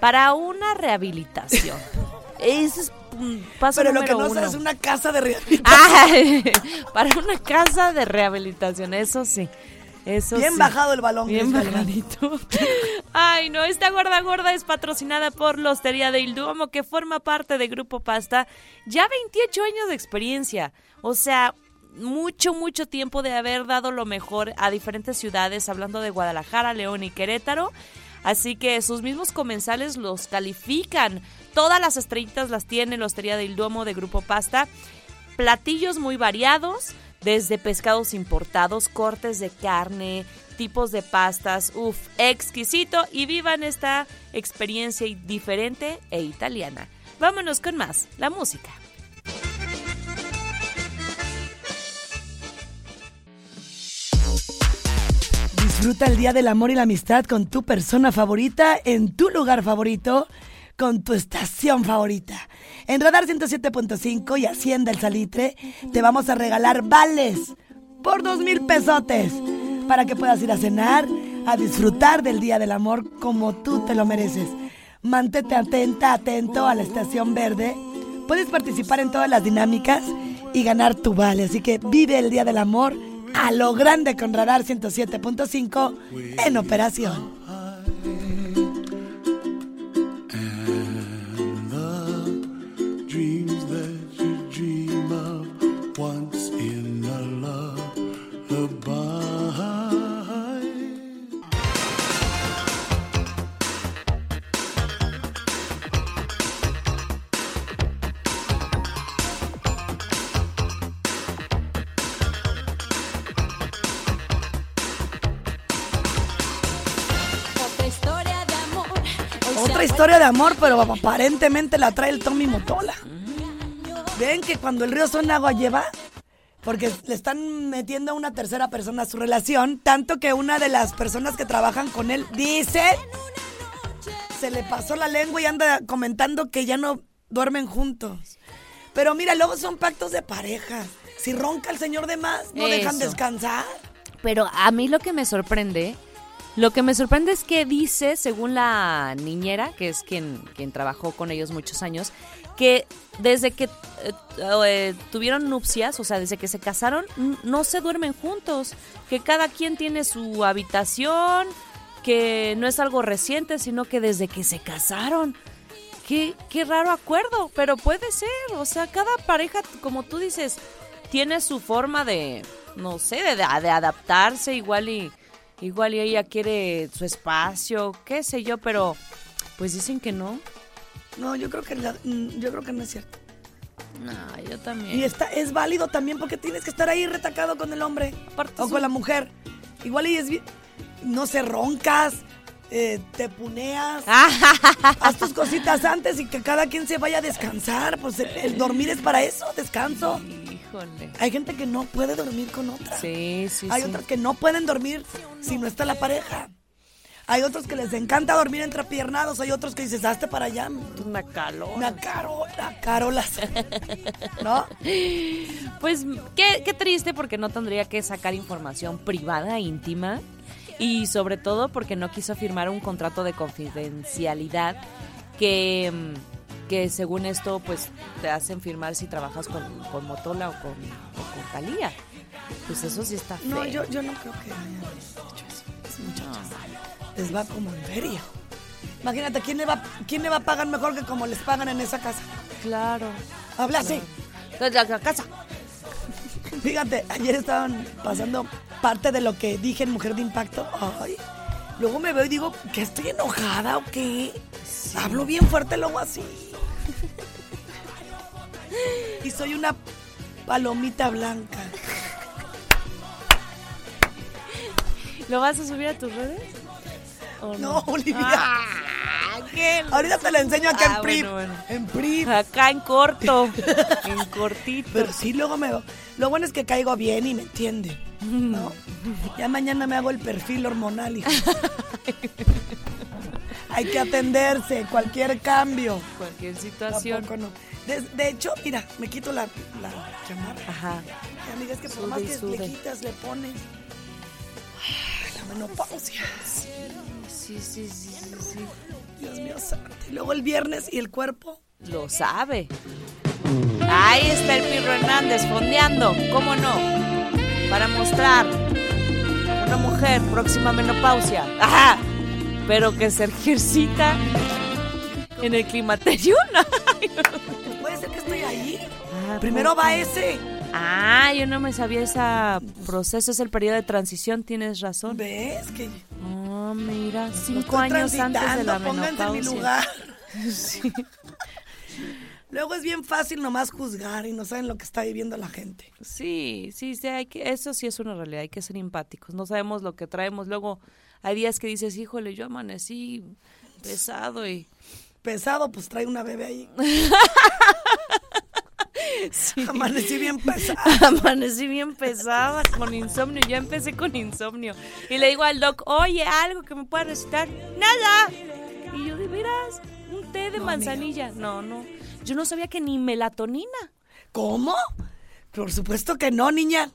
Para una rehabilitación. Ese es paso Pero lo que no uno. es una casa de rehabilitación. Para una casa de rehabilitación, eso sí. Eso Bien sí. bajado el balón. Bien bajadito. Ay, no, esta gorda gorda es patrocinada por la Hostería del Duomo, que forma parte de Grupo Pasta. Ya 28 años de experiencia. O sea, mucho, mucho tiempo de haber dado lo mejor a diferentes ciudades, hablando de Guadalajara, León y Querétaro. Así que sus mismos comensales los califican. Todas las estrellitas las tiene la Hostería del Duomo de Grupo Pasta platillos muy variados, desde pescados importados, cortes de carne, tipos de pastas, uff, exquisito y vivan esta experiencia diferente e italiana. Vámonos con más, la música. Disfruta el Día del Amor y la Amistad con tu persona favorita, en tu lugar favorito, con tu estación favorita. En Radar 107.5 y Hacienda El Salitre te vamos a regalar vales por dos mil pesotes para que puedas ir a cenar, a disfrutar del Día del Amor como tú te lo mereces. Mantente atenta, atento a la estación verde. Puedes participar en todas las dinámicas y ganar tu vale. Así que vive el Día del Amor a lo grande con Radar 107.5 en operación. Amor, pero aparentemente la trae el Tommy Motola. Ven que cuando el río son agua lleva, porque le están metiendo a una tercera persona a su relación, tanto que una de las personas que trabajan con él dice, se le pasó la lengua y anda comentando que ya no duermen juntos. Pero mira, luego son pactos de pareja. Si ronca el señor de más, no dejan descansar. Pero a mí lo que me sorprende, lo que me sorprende es que dice, según la niñera, que es quien, quien trabajó con ellos muchos años, que desde que eh, eh, tuvieron nupcias, o sea, desde que se casaron, no se duermen juntos, que cada quien tiene su habitación, que no es algo reciente, sino que desde que se casaron. Qué, qué raro acuerdo, pero puede ser, o sea, cada pareja, como tú dices, tiene su forma de, no sé, de, de adaptarse, igual y, igual y ella quiere su espacio, qué sé yo, pero pues dicen que no. No, yo creo que, la- mm, yo creo que no es cierto. No, yo también. Y está, es válido también porque tienes que estar ahí retacado con el hombre Aparte o con la mujer. Igual y es no se roncas, eh, te puneas, haz tus cositas antes y que cada quien se vaya a descansar. Pues el, el dormir es para eso, descanso. Híjole. Hay gente que no puede dormir con otra. Sí, sí, Hay sí. otras que no pueden dormir si no está la pareja. Hay otros que les encanta dormir entre piernados. Hay otros que dices, hazte para allá. Una calor. Una carola, carolas. ¿No? Pues qué, qué triste porque no tendría que sacar información privada, íntima. Y sobre todo porque no quiso firmar un contrato de confidencialidad que, mm, que según esto pues te hacen firmar si trabajas con, con Motola o con, o con Thalía. Pues eso sí está feo. No, yo, yo no creo que hayan hecho eso. Esas muchachas les va como en feria. Imagínate, ¿quién le, va, ¿quién le va a pagar mejor que como les pagan en esa casa? Claro. Habla así. Desde la casa. Fíjate, ayer estaban pasando parte de lo que dije en Mujer de Impacto. Ay, luego me veo y digo, ¿que estoy enojada o qué? Hablo bien fuerte luego así. y soy una palomita blanca. ¿Lo vas a subir a tus redes? ¿O No, Olivia. Ah, qué- Ahorita te la enseño acá Ah, en bueno, bueno. En PRIP. Acá en corto. en cortito. Pero sí, luego me... Lo bueno es que caigo bien y me entiende. ¿no? Ya mañana me hago el perfil hormonal, hija. Hay que atenderse, cualquier cambio. Cualquier situación. Tampoco no. De, de hecho, mira, me quito la, la chamarra. Ajá. Amiga, es que por más que sude. le quitas, le pones. Ay, la menopausia. Sí, sí, sí, sí, sí. Dios mío santo. Y luego el viernes y el cuerpo. Lo sabe. Ahí está el Pirro Hernández fondeando, ¿cómo no? Para mostrar una mujer próxima a menopausia. Ajá. Pero que se ejercita en el climaterio. Que estoy ahí. Ah, Primero va ese. Ah, yo no me sabía ese proceso, es el periodo de transición, tienes razón. ¿Ves? Que Ah, mira, cinco años antes de la pónganse en mi menopausia. lugar. Sí. Luego es bien fácil nomás juzgar y no saben lo que está viviendo la gente. Sí, sí, sí, hay que, eso sí es una realidad, hay que ser empáticos, no sabemos lo que traemos, luego hay días que dices, híjole, yo amanecí pesado y... Pesado, pues trae una bebé ahí. Amanecí bien pesada. Amanecí bien pesada, con insomnio, ya empecé con insomnio. Y le digo al doc, oye, algo que me pueda recitar. ¡Nada! Y yo, ¿de veras? ¿Un té de No, manzanilla? No, no, yo no sabía que ni melatonina. ¿Cómo? Por supuesto que no, niña.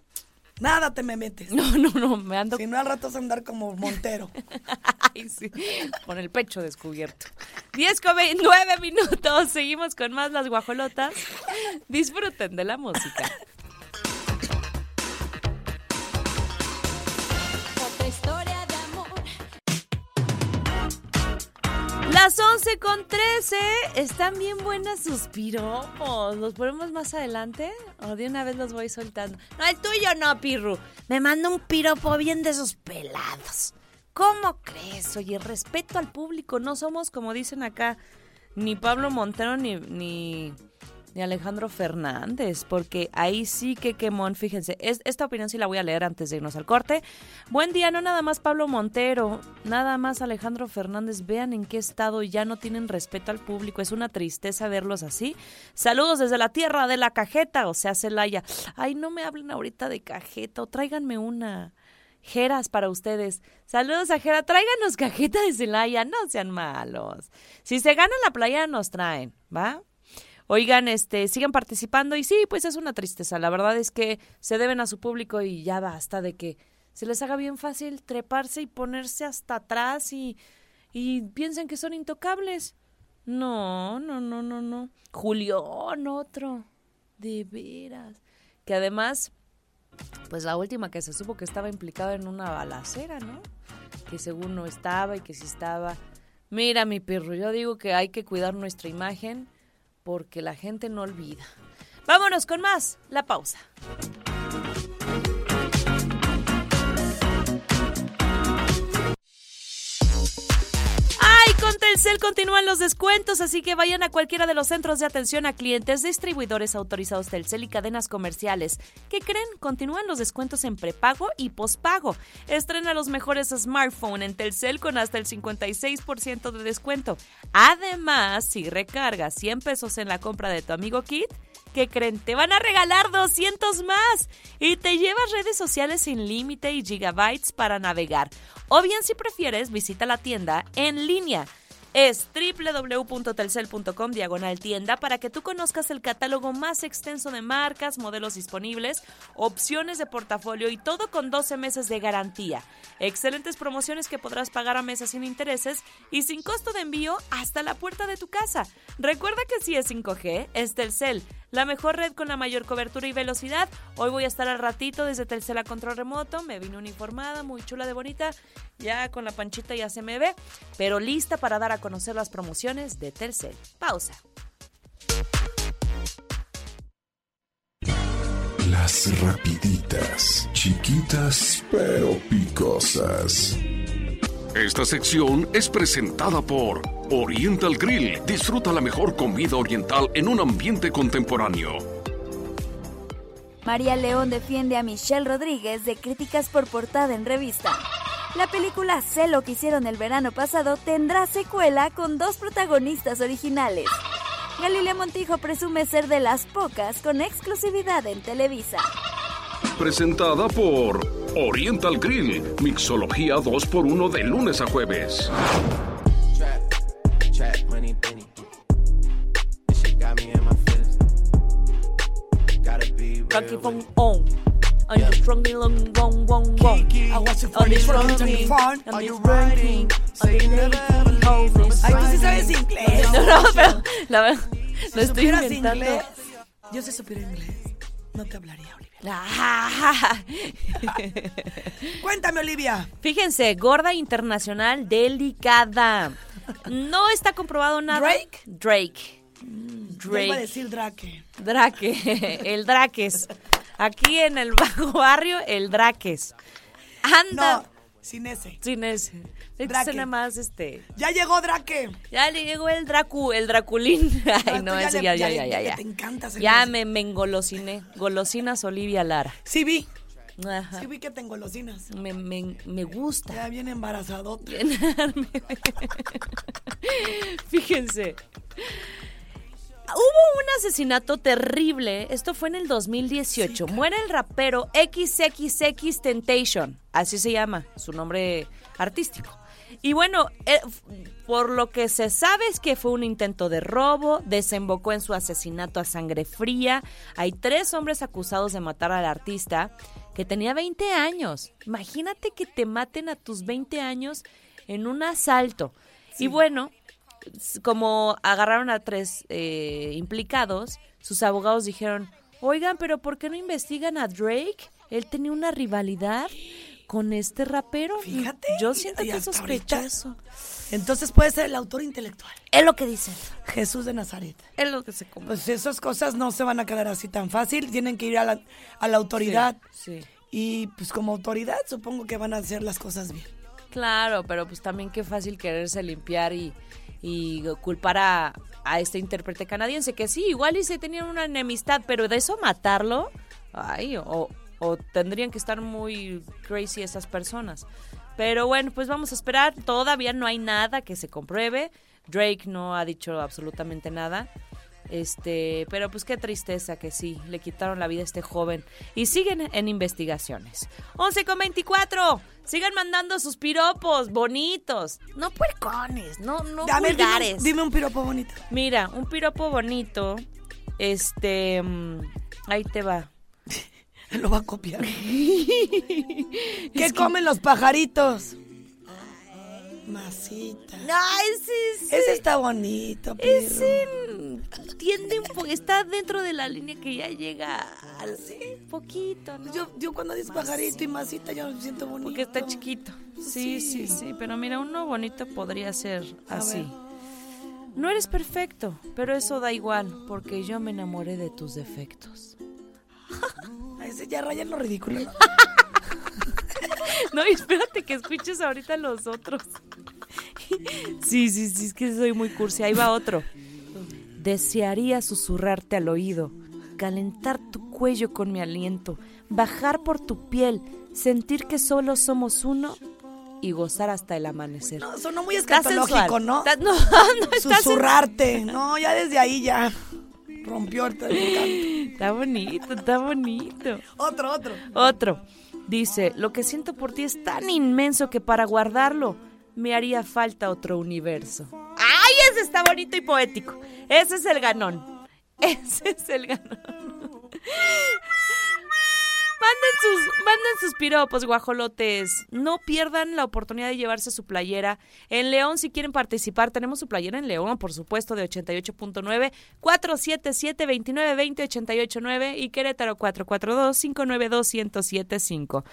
Nada te me metes. No, no, no, me ando Si no, al rato vas a andar como Montero. Ay, sí, con el pecho descubierto. 10 con 29 minutos. Seguimos con más las guajolotas. Disfruten de la música. Las 11 con 13. Están bien buenas sus piropos. ¿Los ponemos más adelante? ¿O de una vez los voy soltando? No, el tuyo no, Pirru. Me manda un piropo bien de esos pelados. ¿Cómo crees? Oye, respeto al público. No somos, como dicen acá, ni Pablo Montero ni, ni, ni Alejandro Fernández, porque ahí sí que quemón, fíjense, es, esta opinión sí la voy a leer antes de irnos al corte. Buen día, no nada más Pablo Montero, nada más Alejandro Fernández, vean en qué estado ya no tienen respeto al público, es una tristeza verlos así. Saludos desde la tierra de la cajeta, o sea, Celaya. Ay, no me hablen ahorita de cajeta, o tráiganme una. Jeras para ustedes. Saludos a Jera. Tráiganos cajeta de Celaya. No sean malos. Si se gana la playa, nos traen, ¿va? Oigan, este, sigan participando y sí, pues es una tristeza. La verdad es que se deben a su público y ya basta de que se les haga bien fácil treparse y ponerse hasta atrás y, y piensen que son intocables. No, no, no, no, no. Julián, otro. De veras. Que además, pues la última que se supo que estaba implicado en una balacera, ¿no? Que según no estaba y que sí estaba. Mira, mi perro, yo digo que hay que cuidar nuestra imagen porque la gente no olvida. Vámonos con más, la pausa. Con Telcel continúan los descuentos, así que vayan a cualquiera de los centros de atención a clientes, distribuidores autorizados Telcel y cadenas comerciales. ¿Qué creen? Continúan los descuentos en prepago y pospago. Estrena los mejores smartphones en Telcel con hasta el 56% de descuento. Además, si recargas 100 pesos en la compra de tu amigo Kit, ¿qué creen? Te van a regalar 200 más y te llevas redes sociales sin límite y gigabytes para navegar. O bien si prefieres, visita la tienda en línea. Es www.telcel.com diagonal tienda para que tú conozcas el catálogo más extenso de marcas, modelos disponibles, opciones de portafolio y todo con 12 meses de garantía. Excelentes promociones que podrás pagar a meses sin intereses y sin costo de envío hasta la puerta de tu casa. Recuerda que si es 5G, es Telcel, la mejor red con la mayor cobertura y velocidad. Hoy voy a estar al ratito desde Telcel a control remoto. Me vine uniformada, muy chula de bonita. Ya con la panchita ya se me ve, pero lista para dar a conocer las promociones de Telcel. Pausa. Las rapiditas, chiquitas pero picosas. Esta sección es presentada por Oriental Grill. Disfruta la mejor comida oriental en un ambiente contemporáneo. María León defiende a Michelle Rodríguez de críticas por portada en revista. La película Sé lo que hicieron el verano pasado tendrá secuela con dos protagonistas originales. Galilea Montijo presume ser de las pocas con exclusividad en Televisa. Presentada por Oriental Grill. Mixología 2x1 de lunes a jueves. Shit got me in long. I was a funny Ay, tú sí sabes inglés. No, no, pero la verdad, lo estoy inventando. inglés, yo si supiera inglés, no te hablaría, Olivia. Cuéntame, Olivia. Fíjense, gorda internacional delicada. No está comprobado nada. ¿Drake? Drake. Yo iba a Drake. decir Drake. Drake. El Draques. Aquí en el bajo barrio, el Draques. Anda. No, sin ese. Sin ese. Drake. suena más este. Ya llegó Drake. Ya le llegó el Dracu, el Draculín. Ay, no, ese le- ya, ya ya, ya, ya te encanta Ya me, me engolosiné. Golosinas Olivia Lara. Sí vi, Ajá. sí vi que tengo golosinas. Me, me, me gusta. Ya bien embarazadota. Fíjense. Hubo un asesinato terrible. Esto fue en el 2018. Muere el rapero XXX Temptation. Así se llama, su nombre artístico. Y bueno, eh, por lo que se sabe es que fue un intento de robo, desembocó en su asesinato a sangre fría. Hay tres hombres acusados de matar al artista que tenía 20 años. Imagínate que te maten a tus 20 años en un asalto. Y bueno, como agarraron a tres eh, implicados, sus abogados dijeron, oigan, pero ¿por qué no investigan a Drake? Él tenía una rivalidad con este rapero. Fíjate, Yo siento que es ahorita- sospechoso. Entonces puede ser el autor intelectual. Es lo que dicen. Jesús de Nazaret. Es lo que se come. Pues esas cosas no se van a quedar así tan fácil. Tienen que ir a la, a la autoridad. Sí. Y pues como autoridad supongo que van a hacer las cosas bien. Claro, pero pues también qué fácil quererse limpiar y, y culpar a, a este intérprete canadiense, que sí, igual y se tenían una enemistad, pero de eso matarlo, ay, o, o tendrían que estar muy crazy esas personas. Pero bueno, pues vamos a esperar, todavía no hay nada que se compruebe, Drake no ha dicho absolutamente nada. Este, pero pues qué tristeza que sí, le quitaron la vida a este joven. Y siguen en investigaciones. 11 con 24. Sigan mandando sus piropos bonitos. No puercones, no, no a ver, dime, dime un piropo bonito. Mira, un piropo bonito. Este, mm, ahí te va. Lo va a copiar. ¿Qué comen los pajaritos? Masita. Ay, sí, sí. Ese está bonito, pero... Ese tiende un po- está dentro de la línea que ya llega al poquito, ¿no? Yo, yo cuando dices pajarito y masita, yo me siento bonito. Porque está chiquito. Sí, sí, Sí. sí, pero mira, uno bonito podría ser A así. ver. No eres perfecto, pero eso da igual, porque yo me enamoré de tus defectos. Ese ya raya en lo ridículo. No, y espérate que escuches ahorita los otros. Sí, sí, sí, es que soy muy cursi. Ahí va otro. Desearía susurrarte al oído, calentar tu cuello con mi aliento, bajar por tu piel, sentir que solo somos uno y gozar hasta el amanecer. No, sonó muy escatológico. ¿no? No, no, Susurrarte. No, ya desde ahí ya rompió el. Está bonito, está bonito. Otro, otro. Otro. Dice, lo que siento por ti es tan inmenso que para guardarlo me haría falta otro universo. ¡Ay, ese está bonito y poético! Ese es el ganón. Ese es el ganón. Manden sus, manden sus piropos, guajolotes. No pierdan la oportunidad de llevarse su playera. En León, si quieren participar, tenemos su playera en León, por supuesto, de 88.9, 477-2920-889 y Querétaro 442-592-1075.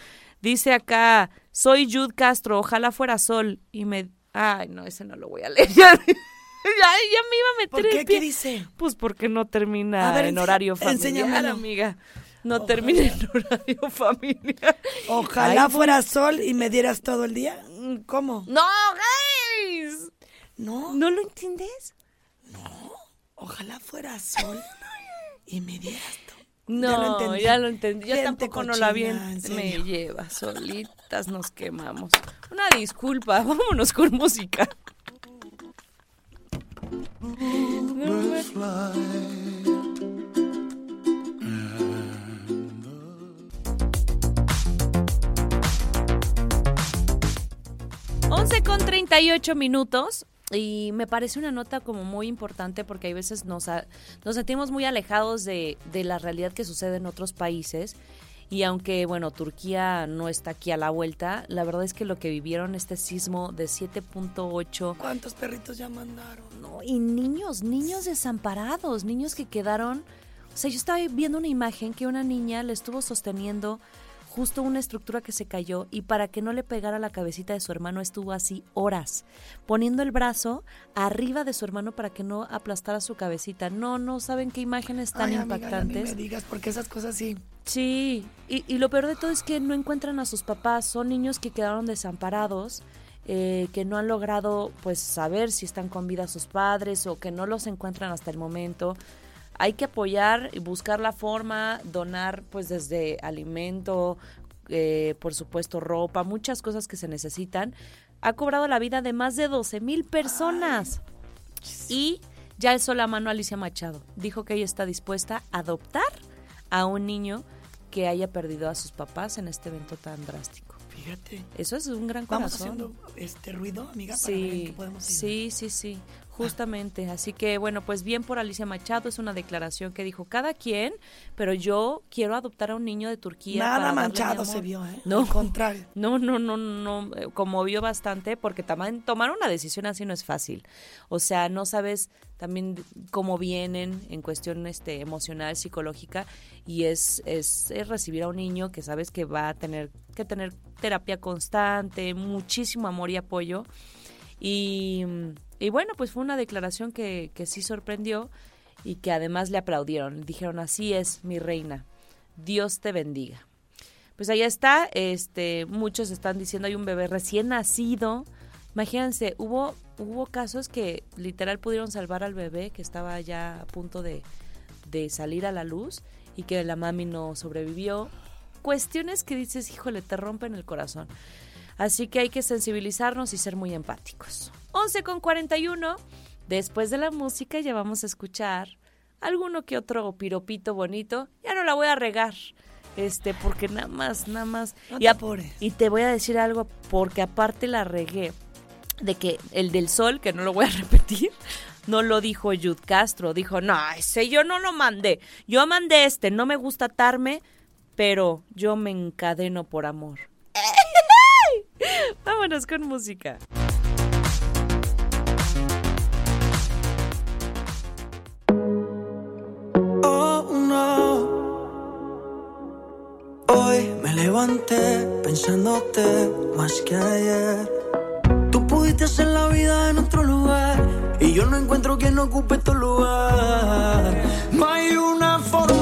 Dice acá, soy Jude Castro, ojalá fuera sol. Y me... Ay, no, ese no lo voy a leer. Ya, me iba a meter ¿Por el qué? pie. ¿Qué dice? Pues porque no termina ver, en horario familiar, amiga. No termina en horario familiar. Ay, fuera sol y me dieras todo el día. ¿Cómo? ¡No, guys! No, ¿No lo entiendes? ojalá fuera sol y me dieras todo. No, entendí. ya lo entendí. Yo tampoco no la vi. cochina, en Me lleva, solitas nos quemamos. Una disculpa, vámonos con música. Once con 38 minutos. Y me parece una nota como muy importante porque hay veces nos, a- nos sentimos muy alejados de, de la realidad que sucede en otros países. Y aunque, bueno, Turquía no está aquí a la vuelta, la verdad es que lo que vivieron este sismo de 7.8 ¿Cuántos perritos ya mandaron? no, y niños, niños desamparados, niños que quedaron... O sea, yo estaba viendo una imagen que una niña le estuvo sosteniendo justo una estructura que se cayó y para que no le pegara la cabecita de su hermano estuvo así horas, poniendo el brazo arriba de su hermano para que no aplastara su cabecita. No, no, ¿saben qué imágenes tan Ay, amiga, impactantes? me digas, porque esas cosas sí. Sí, y, y lo peor de todo es que no encuentran a sus papás, son niños que quedaron desamparados, eh, que no han logrado pues saber si están con vida sus padres o que no los encuentran hasta el momento. Hay que apoyar y buscar la forma, donar pues desde alimento, eh, por supuesto ropa, muchas cosas que se necesitan. Ha cobrado la vida de más de 12 mil personas. Y ya alzó la mano Alicia Machado. Dijo que ella está dispuesta a adoptar a un niño que haya perdido a sus papás en este evento tan drástico. Fíjate. Eso es un gran Vamos corazón. haciendo este ruido, amiga, para ver en Sí, qué podemos ayudar. sí, sí, sí. Justamente, así que bueno, pues bien por Alicia Machado, es una declaración que dijo cada quien, pero yo quiero adoptar a un niño de Turquía. Nada para manchado se vio, ¿eh? No, Al contrario. No, no, no, no, eh, conmovió bastante porque también tomar una decisión así no es fácil. O sea, no sabes también cómo vienen en cuestión este emocional, psicológica y es, es, es recibir a un niño que sabes que va a tener que tener terapia constante, muchísimo amor y apoyo. Y, y bueno, pues fue una declaración que, que sí sorprendió y que además le aplaudieron. Dijeron, así es, mi reina, Dios te bendiga. Pues allá está, este, muchos están diciendo hay un bebé recién nacido. Imagínense, hubo, hubo casos que literal pudieron salvar al bebé que estaba ya a punto de, de salir a la luz y que la mami no sobrevivió. Cuestiones que dices, híjole, te rompen el corazón. Así que hay que sensibilizarnos y ser muy empáticos. 11 con 41. Después de la música ya vamos a escuchar alguno que otro piropito bonito. Ya no la voy a regar. Este, porque nada más, nada más. No y, te apures. y te voy a decir algo, porque aparte la regué. De que el del sol, que no lo voy a repetir, no lo dijo Yud Castro. Dijo, no, ese yo no lo mandé. Yo mandé este, no me gusta atarme, pero yo me encadeno por amor. Vámonos con música. Pensándote más que ayer. Tú pudiste hacer la vida en otro lugar y yo no encuentro quien ocupe tu lugar. No hay una fórmula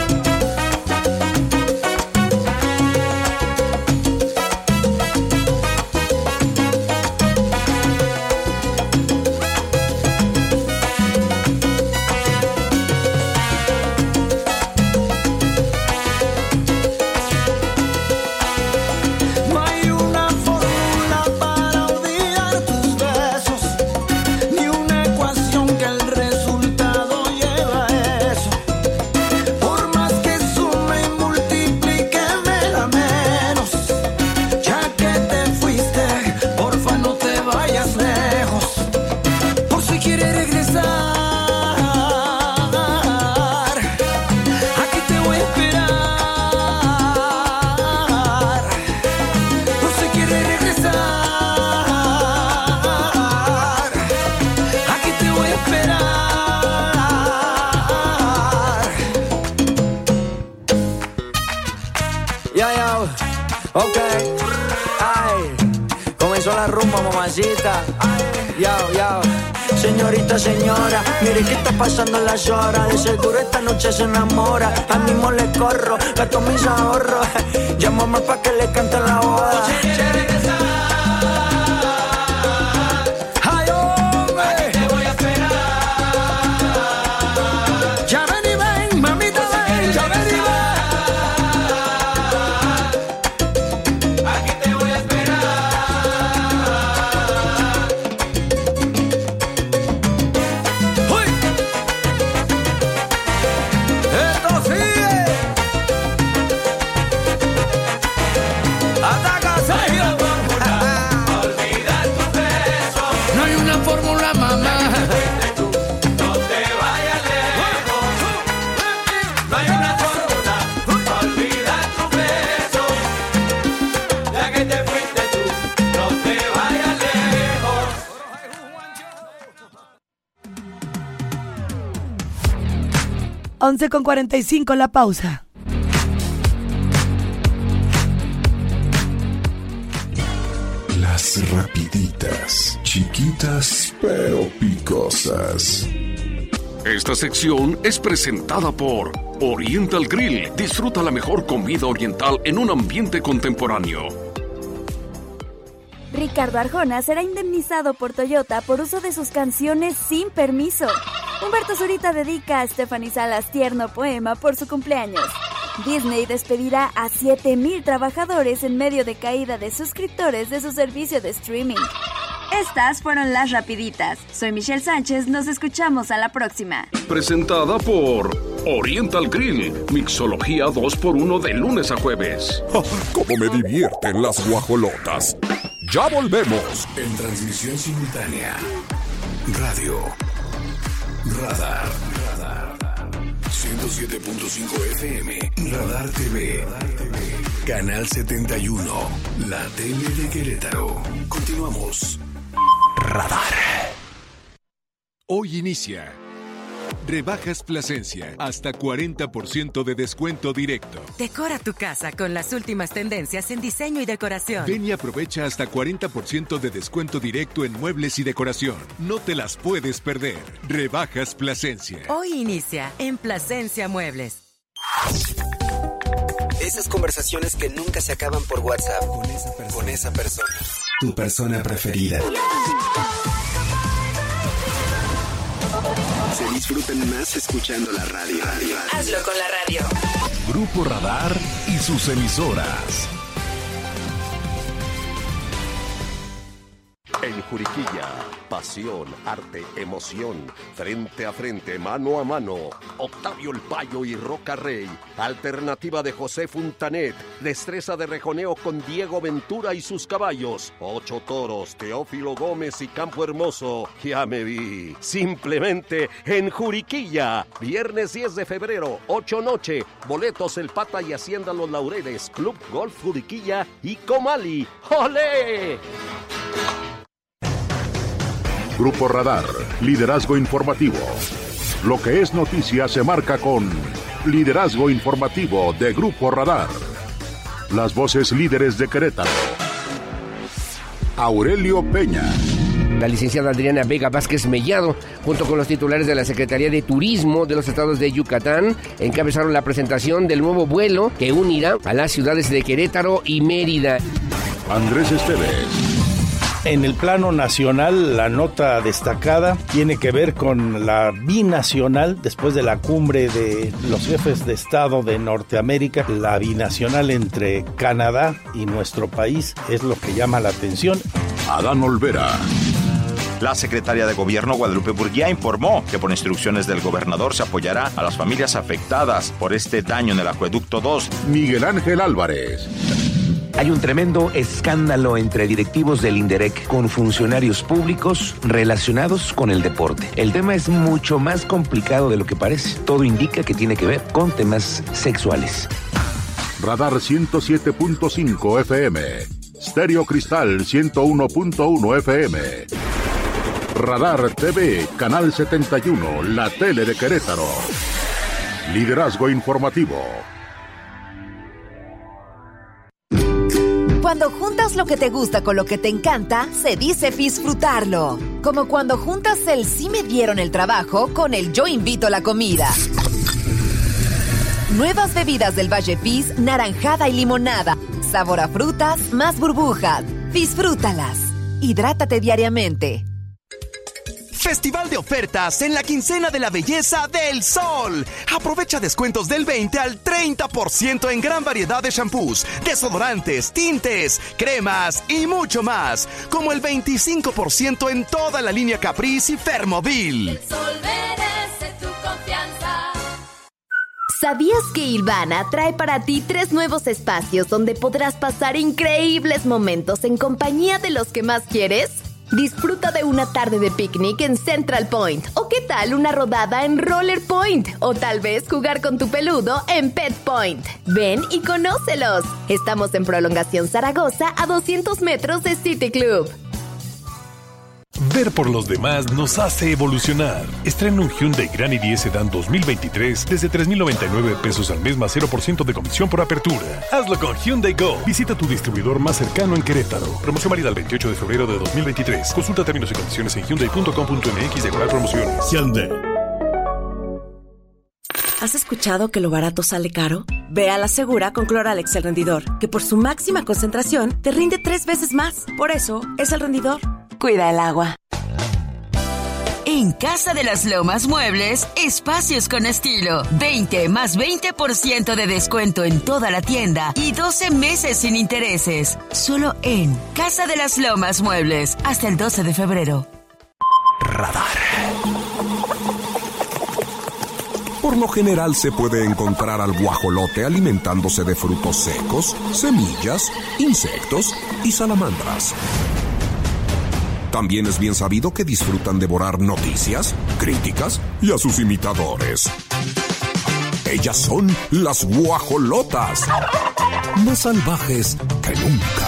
Ya, ya, ok. Ay, comenzó la rumba, mamacita. Ya, ya. Señorita, señora, mire que está pasando las horas. De seguro esta noche se enamora. Al mismo le corro, gasto mis ahorros. Llámame pa' que le cante la boda. 11 con 45 la pausa. Las rapiditas, chiquitas pero picosas. Esta sección es presentada por Oriental Grill. Disfruta la mejor comida oriental en un ambiente contemporáneo. Ricardo Arjona será indemnizado por Toyota por uso de sus canciones sin permiso. Humberto Zurita dedica a Stephanie Salas tierno poema por su cumpleaños. Disney despedirá a 7.000 trabajadores en medio de caída de suscriptores de su servicio de streaming. Estas fueron las rapiditas. Soy Michelle Sánchez, nos escuchamos a la próxima. Presentada por Oriental Grill. Mixología 2x1 de lunes a jueves. ¡Cómo me divierten las guajolotas! ¡Ya volvemos! En transmisión simultánea. Radio. Radar. Radar. 107.5 FM. Radar TV. Canal 71. La tele de Querétaro. Continuamos. Radar. Hoy inicia. Rebajas Plasencia. Hasta 40% de descuento directo. Decora tu casa con las últimas tendencias en diseño y decoración. Ven y aprovecha hasta 40% de descuento directo en muebles y decoración. No te las puedes perder. Rebajas Plasencia. Hoy inicia en Plasencia Muebles. Esas conversaciones que nunca se acaban por WhatsApp con esa persona. Con esa persona. Tu persona preferida. Se disfrutan más escuchando la radio. Hazlo con la radio. Grupo Radar y sus emisoras. En Juriquilla, pasión, arte, emoción, frente a frente, mano a mano. Octavio El Payo y Roca Rey. Alternativa de José Funtanet. Destreza de rejoneo con Diego Ventura y sus caballos. Ocho toros, Teófilo Gómez y Campo Hermoso. Ya me vi. Simplemente en Juriquilla. Viernes 10 de febrero, 8 noche. Boletos El Pata y Hacienda Los Laureles. Club Golf Juriquilla y Comali. ¡Olé! Grupo Radar, liderazgo informativo. Lo que es noticia se marca con liderazgo informativo de Grupo Radar. Las voces líderes de Querétaro. Aurelio Peña. La licenciada Adriana Vega Vázquez Mellado, junto con los titulares de la Secretaría de Turismo de los estados de Yucatán, encabezaron la presentación del nuevo vuelo que unirá a las ciudades de Querétaro y Mérida. Andrés Esteves. En el plano nacional, la nota destacada tiene que ver con la binacional, después de la cumbre de los jefes de Estado de Norteamérica, la binacional entre Canadá y nuestro país es lo que llama la atención. Adán Olvera. La secretaria de Gobierno Guadalupe Burguía informó que por instrucciones del gobernador se apoyará a las familias afectadas por este daño en el acueducto 2. Miguel Ángel Álvarez. Hay un tremendo escándalo entre directivos del INDEREC con funcionarios públicos relacionados con el deporte. El tema es mucho más complicado de lo que parece. Todo indica que tiene que ver con temas sexuales. Radar 107.5 FM. Stereo Cristal 101.1 FM. Radar TV, Canal 71, la tele de Querétaro. Liderazgo informativo. Cuando juntas lo que te gusta con lo que te encanta, se dice disfrutarlo. Como cuando juntas el sí me dieron el trabajo con el yo invito la comida. Nuevas bebidas del Valle Fizz, naranjada y limonada. Sabor a frutas, más burbujas. Disfrútalas. Hidrátate diariamente. Festival de ofertas en la quincena de la belleza del sol. Aprovecha descuentos del 20 al 30% en gran variedad de shampoos, desodorantes, tintes, cremas y mucho más. Como el 25% en toda la línea Caprice y Fermovil. ¿Sabías que Ilvana trae para ti tres nuevos espacios donde podrás pasar increíbles momentos en compañía de los que más quieres? Disfruta de una tarde de picnic en Central Point. ¿O qué tal una rodada en Roller Point? O tal vez jugar con tu peludo en Pet Point. Ven y conócelos. Estamos en Prolongación Zaragoza a 200 metros de City Club. Ver por los demás nos hace evolucionar. Estrena un Hyundai Grand i10 Sedan 2023 desde 3,099 pesos al mes más 0% de comisión por apertura. Hazlo con Hyundai Go. Visita tu distribuidor más cercano en Querétaro. Promoción válida el 28 de febrero de 2023. Consulta términos y condiciones en hyundai.com.mx de promociones. Hyundai. ¿Has escuchado que lo barato sale caro? Ve a la segura con Cloralex el rendidor, que por su máxima concentración te rinde tres veces más. Por eso es el rendidor. Cuida el agua. En Casa de las Lomas Muebles, espacios con estilo. 20 más 20% de descuento en toda la tienda y 12 meses sin intereses. Solo en Casa de las Lomas Muebles hasta el 12 de febrero. Por lo general se puede encontrar al guajolote alimentándose de frutos secos, semillas, insectos y salamandras. También es bien sabido que disfrutan devorar noticias, críticas y a sus imitadores. Ellas son las guajolotas, más salvajes que nunca.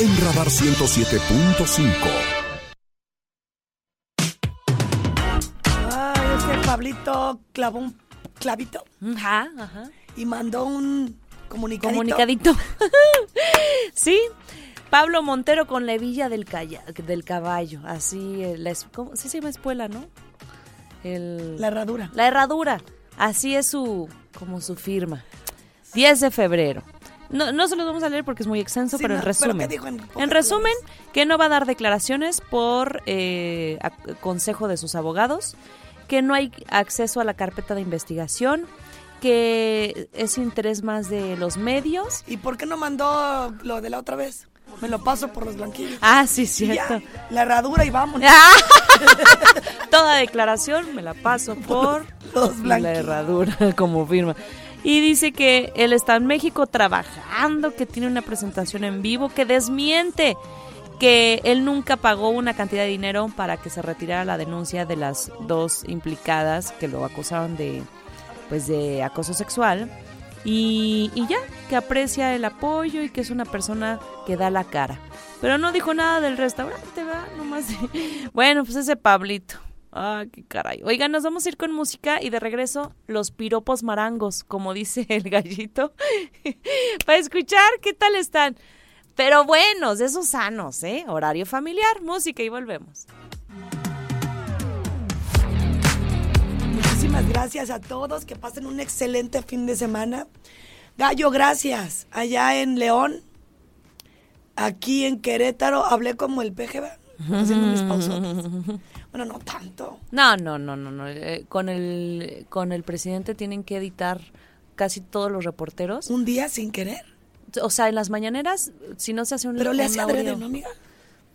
En Radar 107.5. Ay, ese Pablito clavó un clavito Ajá, ajá. y mandó un comunicadito. Comunicadito. sí. Pablo Montero con la hebilla del, calla- del caballo. Así, eh, la ¿cómo? Sí se llama espuela, ¿no? El- La herradura. La herradura. Así es su, como su firma. 10 de febrero. No, no se los vamos a leer porque es muy extenso, Sí, pero en no, resumen. ¿qué dijo en en resumen, que no va a dar declaraciones por eh, consejo de sus abogados, que no hay acceso a la carpeta de investigación, que es interés más de los medios. ¿Y por qué no mandó lo de la otra vez? Me lo paso por los blanquillos. Ah, sí, cierto. ya, la herradura y vámonos. Toda declaración me la paso por Los la blanquillos. herradura como firma. Y dice que él está en México trabajando, que tiene una presentación en vivo, que desmiente que él nunca pagó una cantidad de dinero para que se retirara la denuncia de las dos implicadas que lo acusaron de pues de acoso sexual y, ya que aprecia el apoyo y que es una persona que da la cara pero no dijo nada del restaurante ¿verdad? Nomás bueno pues ese Pablito Ah, qué caray. Oigan, nos vamos a ir con música y de regreso los piropos marangos, como dice el gallito, para escuchar qué tal están. Pero buenos, esos sanos, ¿eh? Horario familiar, música y volvemos. Muchísimas gracias a todos. Que pasen un excelente fin de semana. Gallo, gracias. Allá en León, aquí en Querétaro, hablé como el PGB, haciendo mis pausotas. Bueno, no tanto. No, no, no, no, no. eh, con el con el presidente tienen que editar casi todos los reporteros. Un día sin querer. O sea, en las mañaneras, si no se hace un Pero le hace adrede, ¿no, amiga?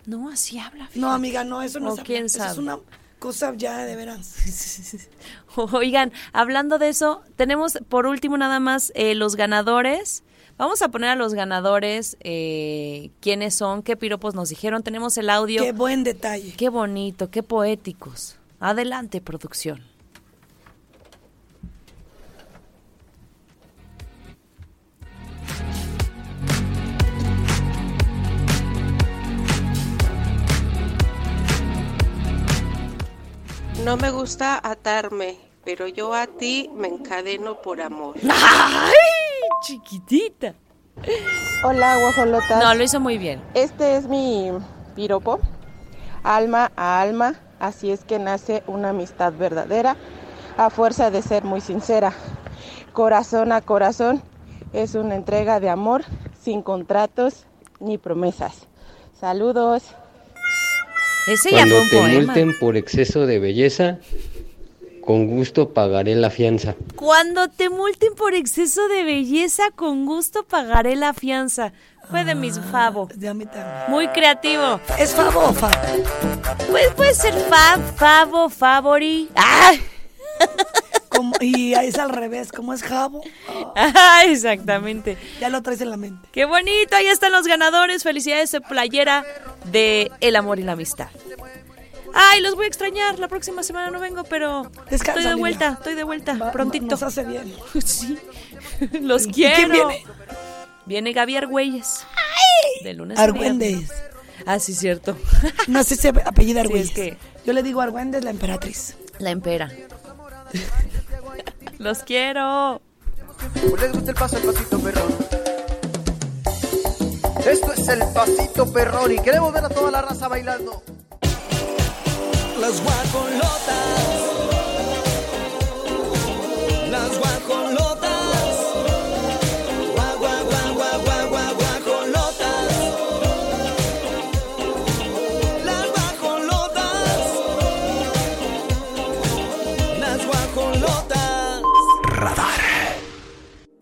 No, así habla. No, amiga, no, eso no O es quién eso sabe. es una ya de veras. Oigan, hablando de eso, tenemos por último nada más eh, los ganadores. Vamos a poner a los ganadores eh, quiénes son, qué piropos nos dijeron. Tenemos el audio. Qué buen detalle. Qué bonito, qué poéticos. Adelante, producción. No me gusta atarme, pero yo a ti me encadeno por amor. ¡Ay, chiquitita! Hola, guajolotas. No, lo hizo muy bien. Este es mi piropo, alma a alma, así es que nace una amistad verdadera, a fuerza de ser muy sincera. Corazón a corazón, es una entrega de amor sin contratos ni promesas. Saludos. Ese Cuando te multen por exceso de belleza, con gusto pagaré la fianza. Cuando te multen por exceso de belleza, con gusto pagaré la fianza. Fue de mis favo. De a mí también. Muy creativo. ¿Es favo o fa? Pues puede ser fab, favo, favori. ¡Ah! Como- y es al revés, como es jabo, Ah, exactamente. ya lo traes en la mente. Qué bonito, ahí están los ganadores. Felicidades, playera de El amor y la amistad. Ay, los voy a extrañar. La próxima semana no vengo, pero Descansa, estoy de vuelta, estoy de vuelta, prontito. Nos hace bien. Sí, los ¿Y quiero. quién viene? Viene Gaby Argüelles. De lunes Argüendes. Ah, sí, cierto. No sé si se apellida Sí, Argüelles. es que- Yo le digo Argüendes, la emperatriz. La empera. Los quiero. ¿Les gusta el paso, el pasito perrón? Esto es el pasito perrón y queremos ver a toda la raza bailando. Las guajolotas. Las guajolotas.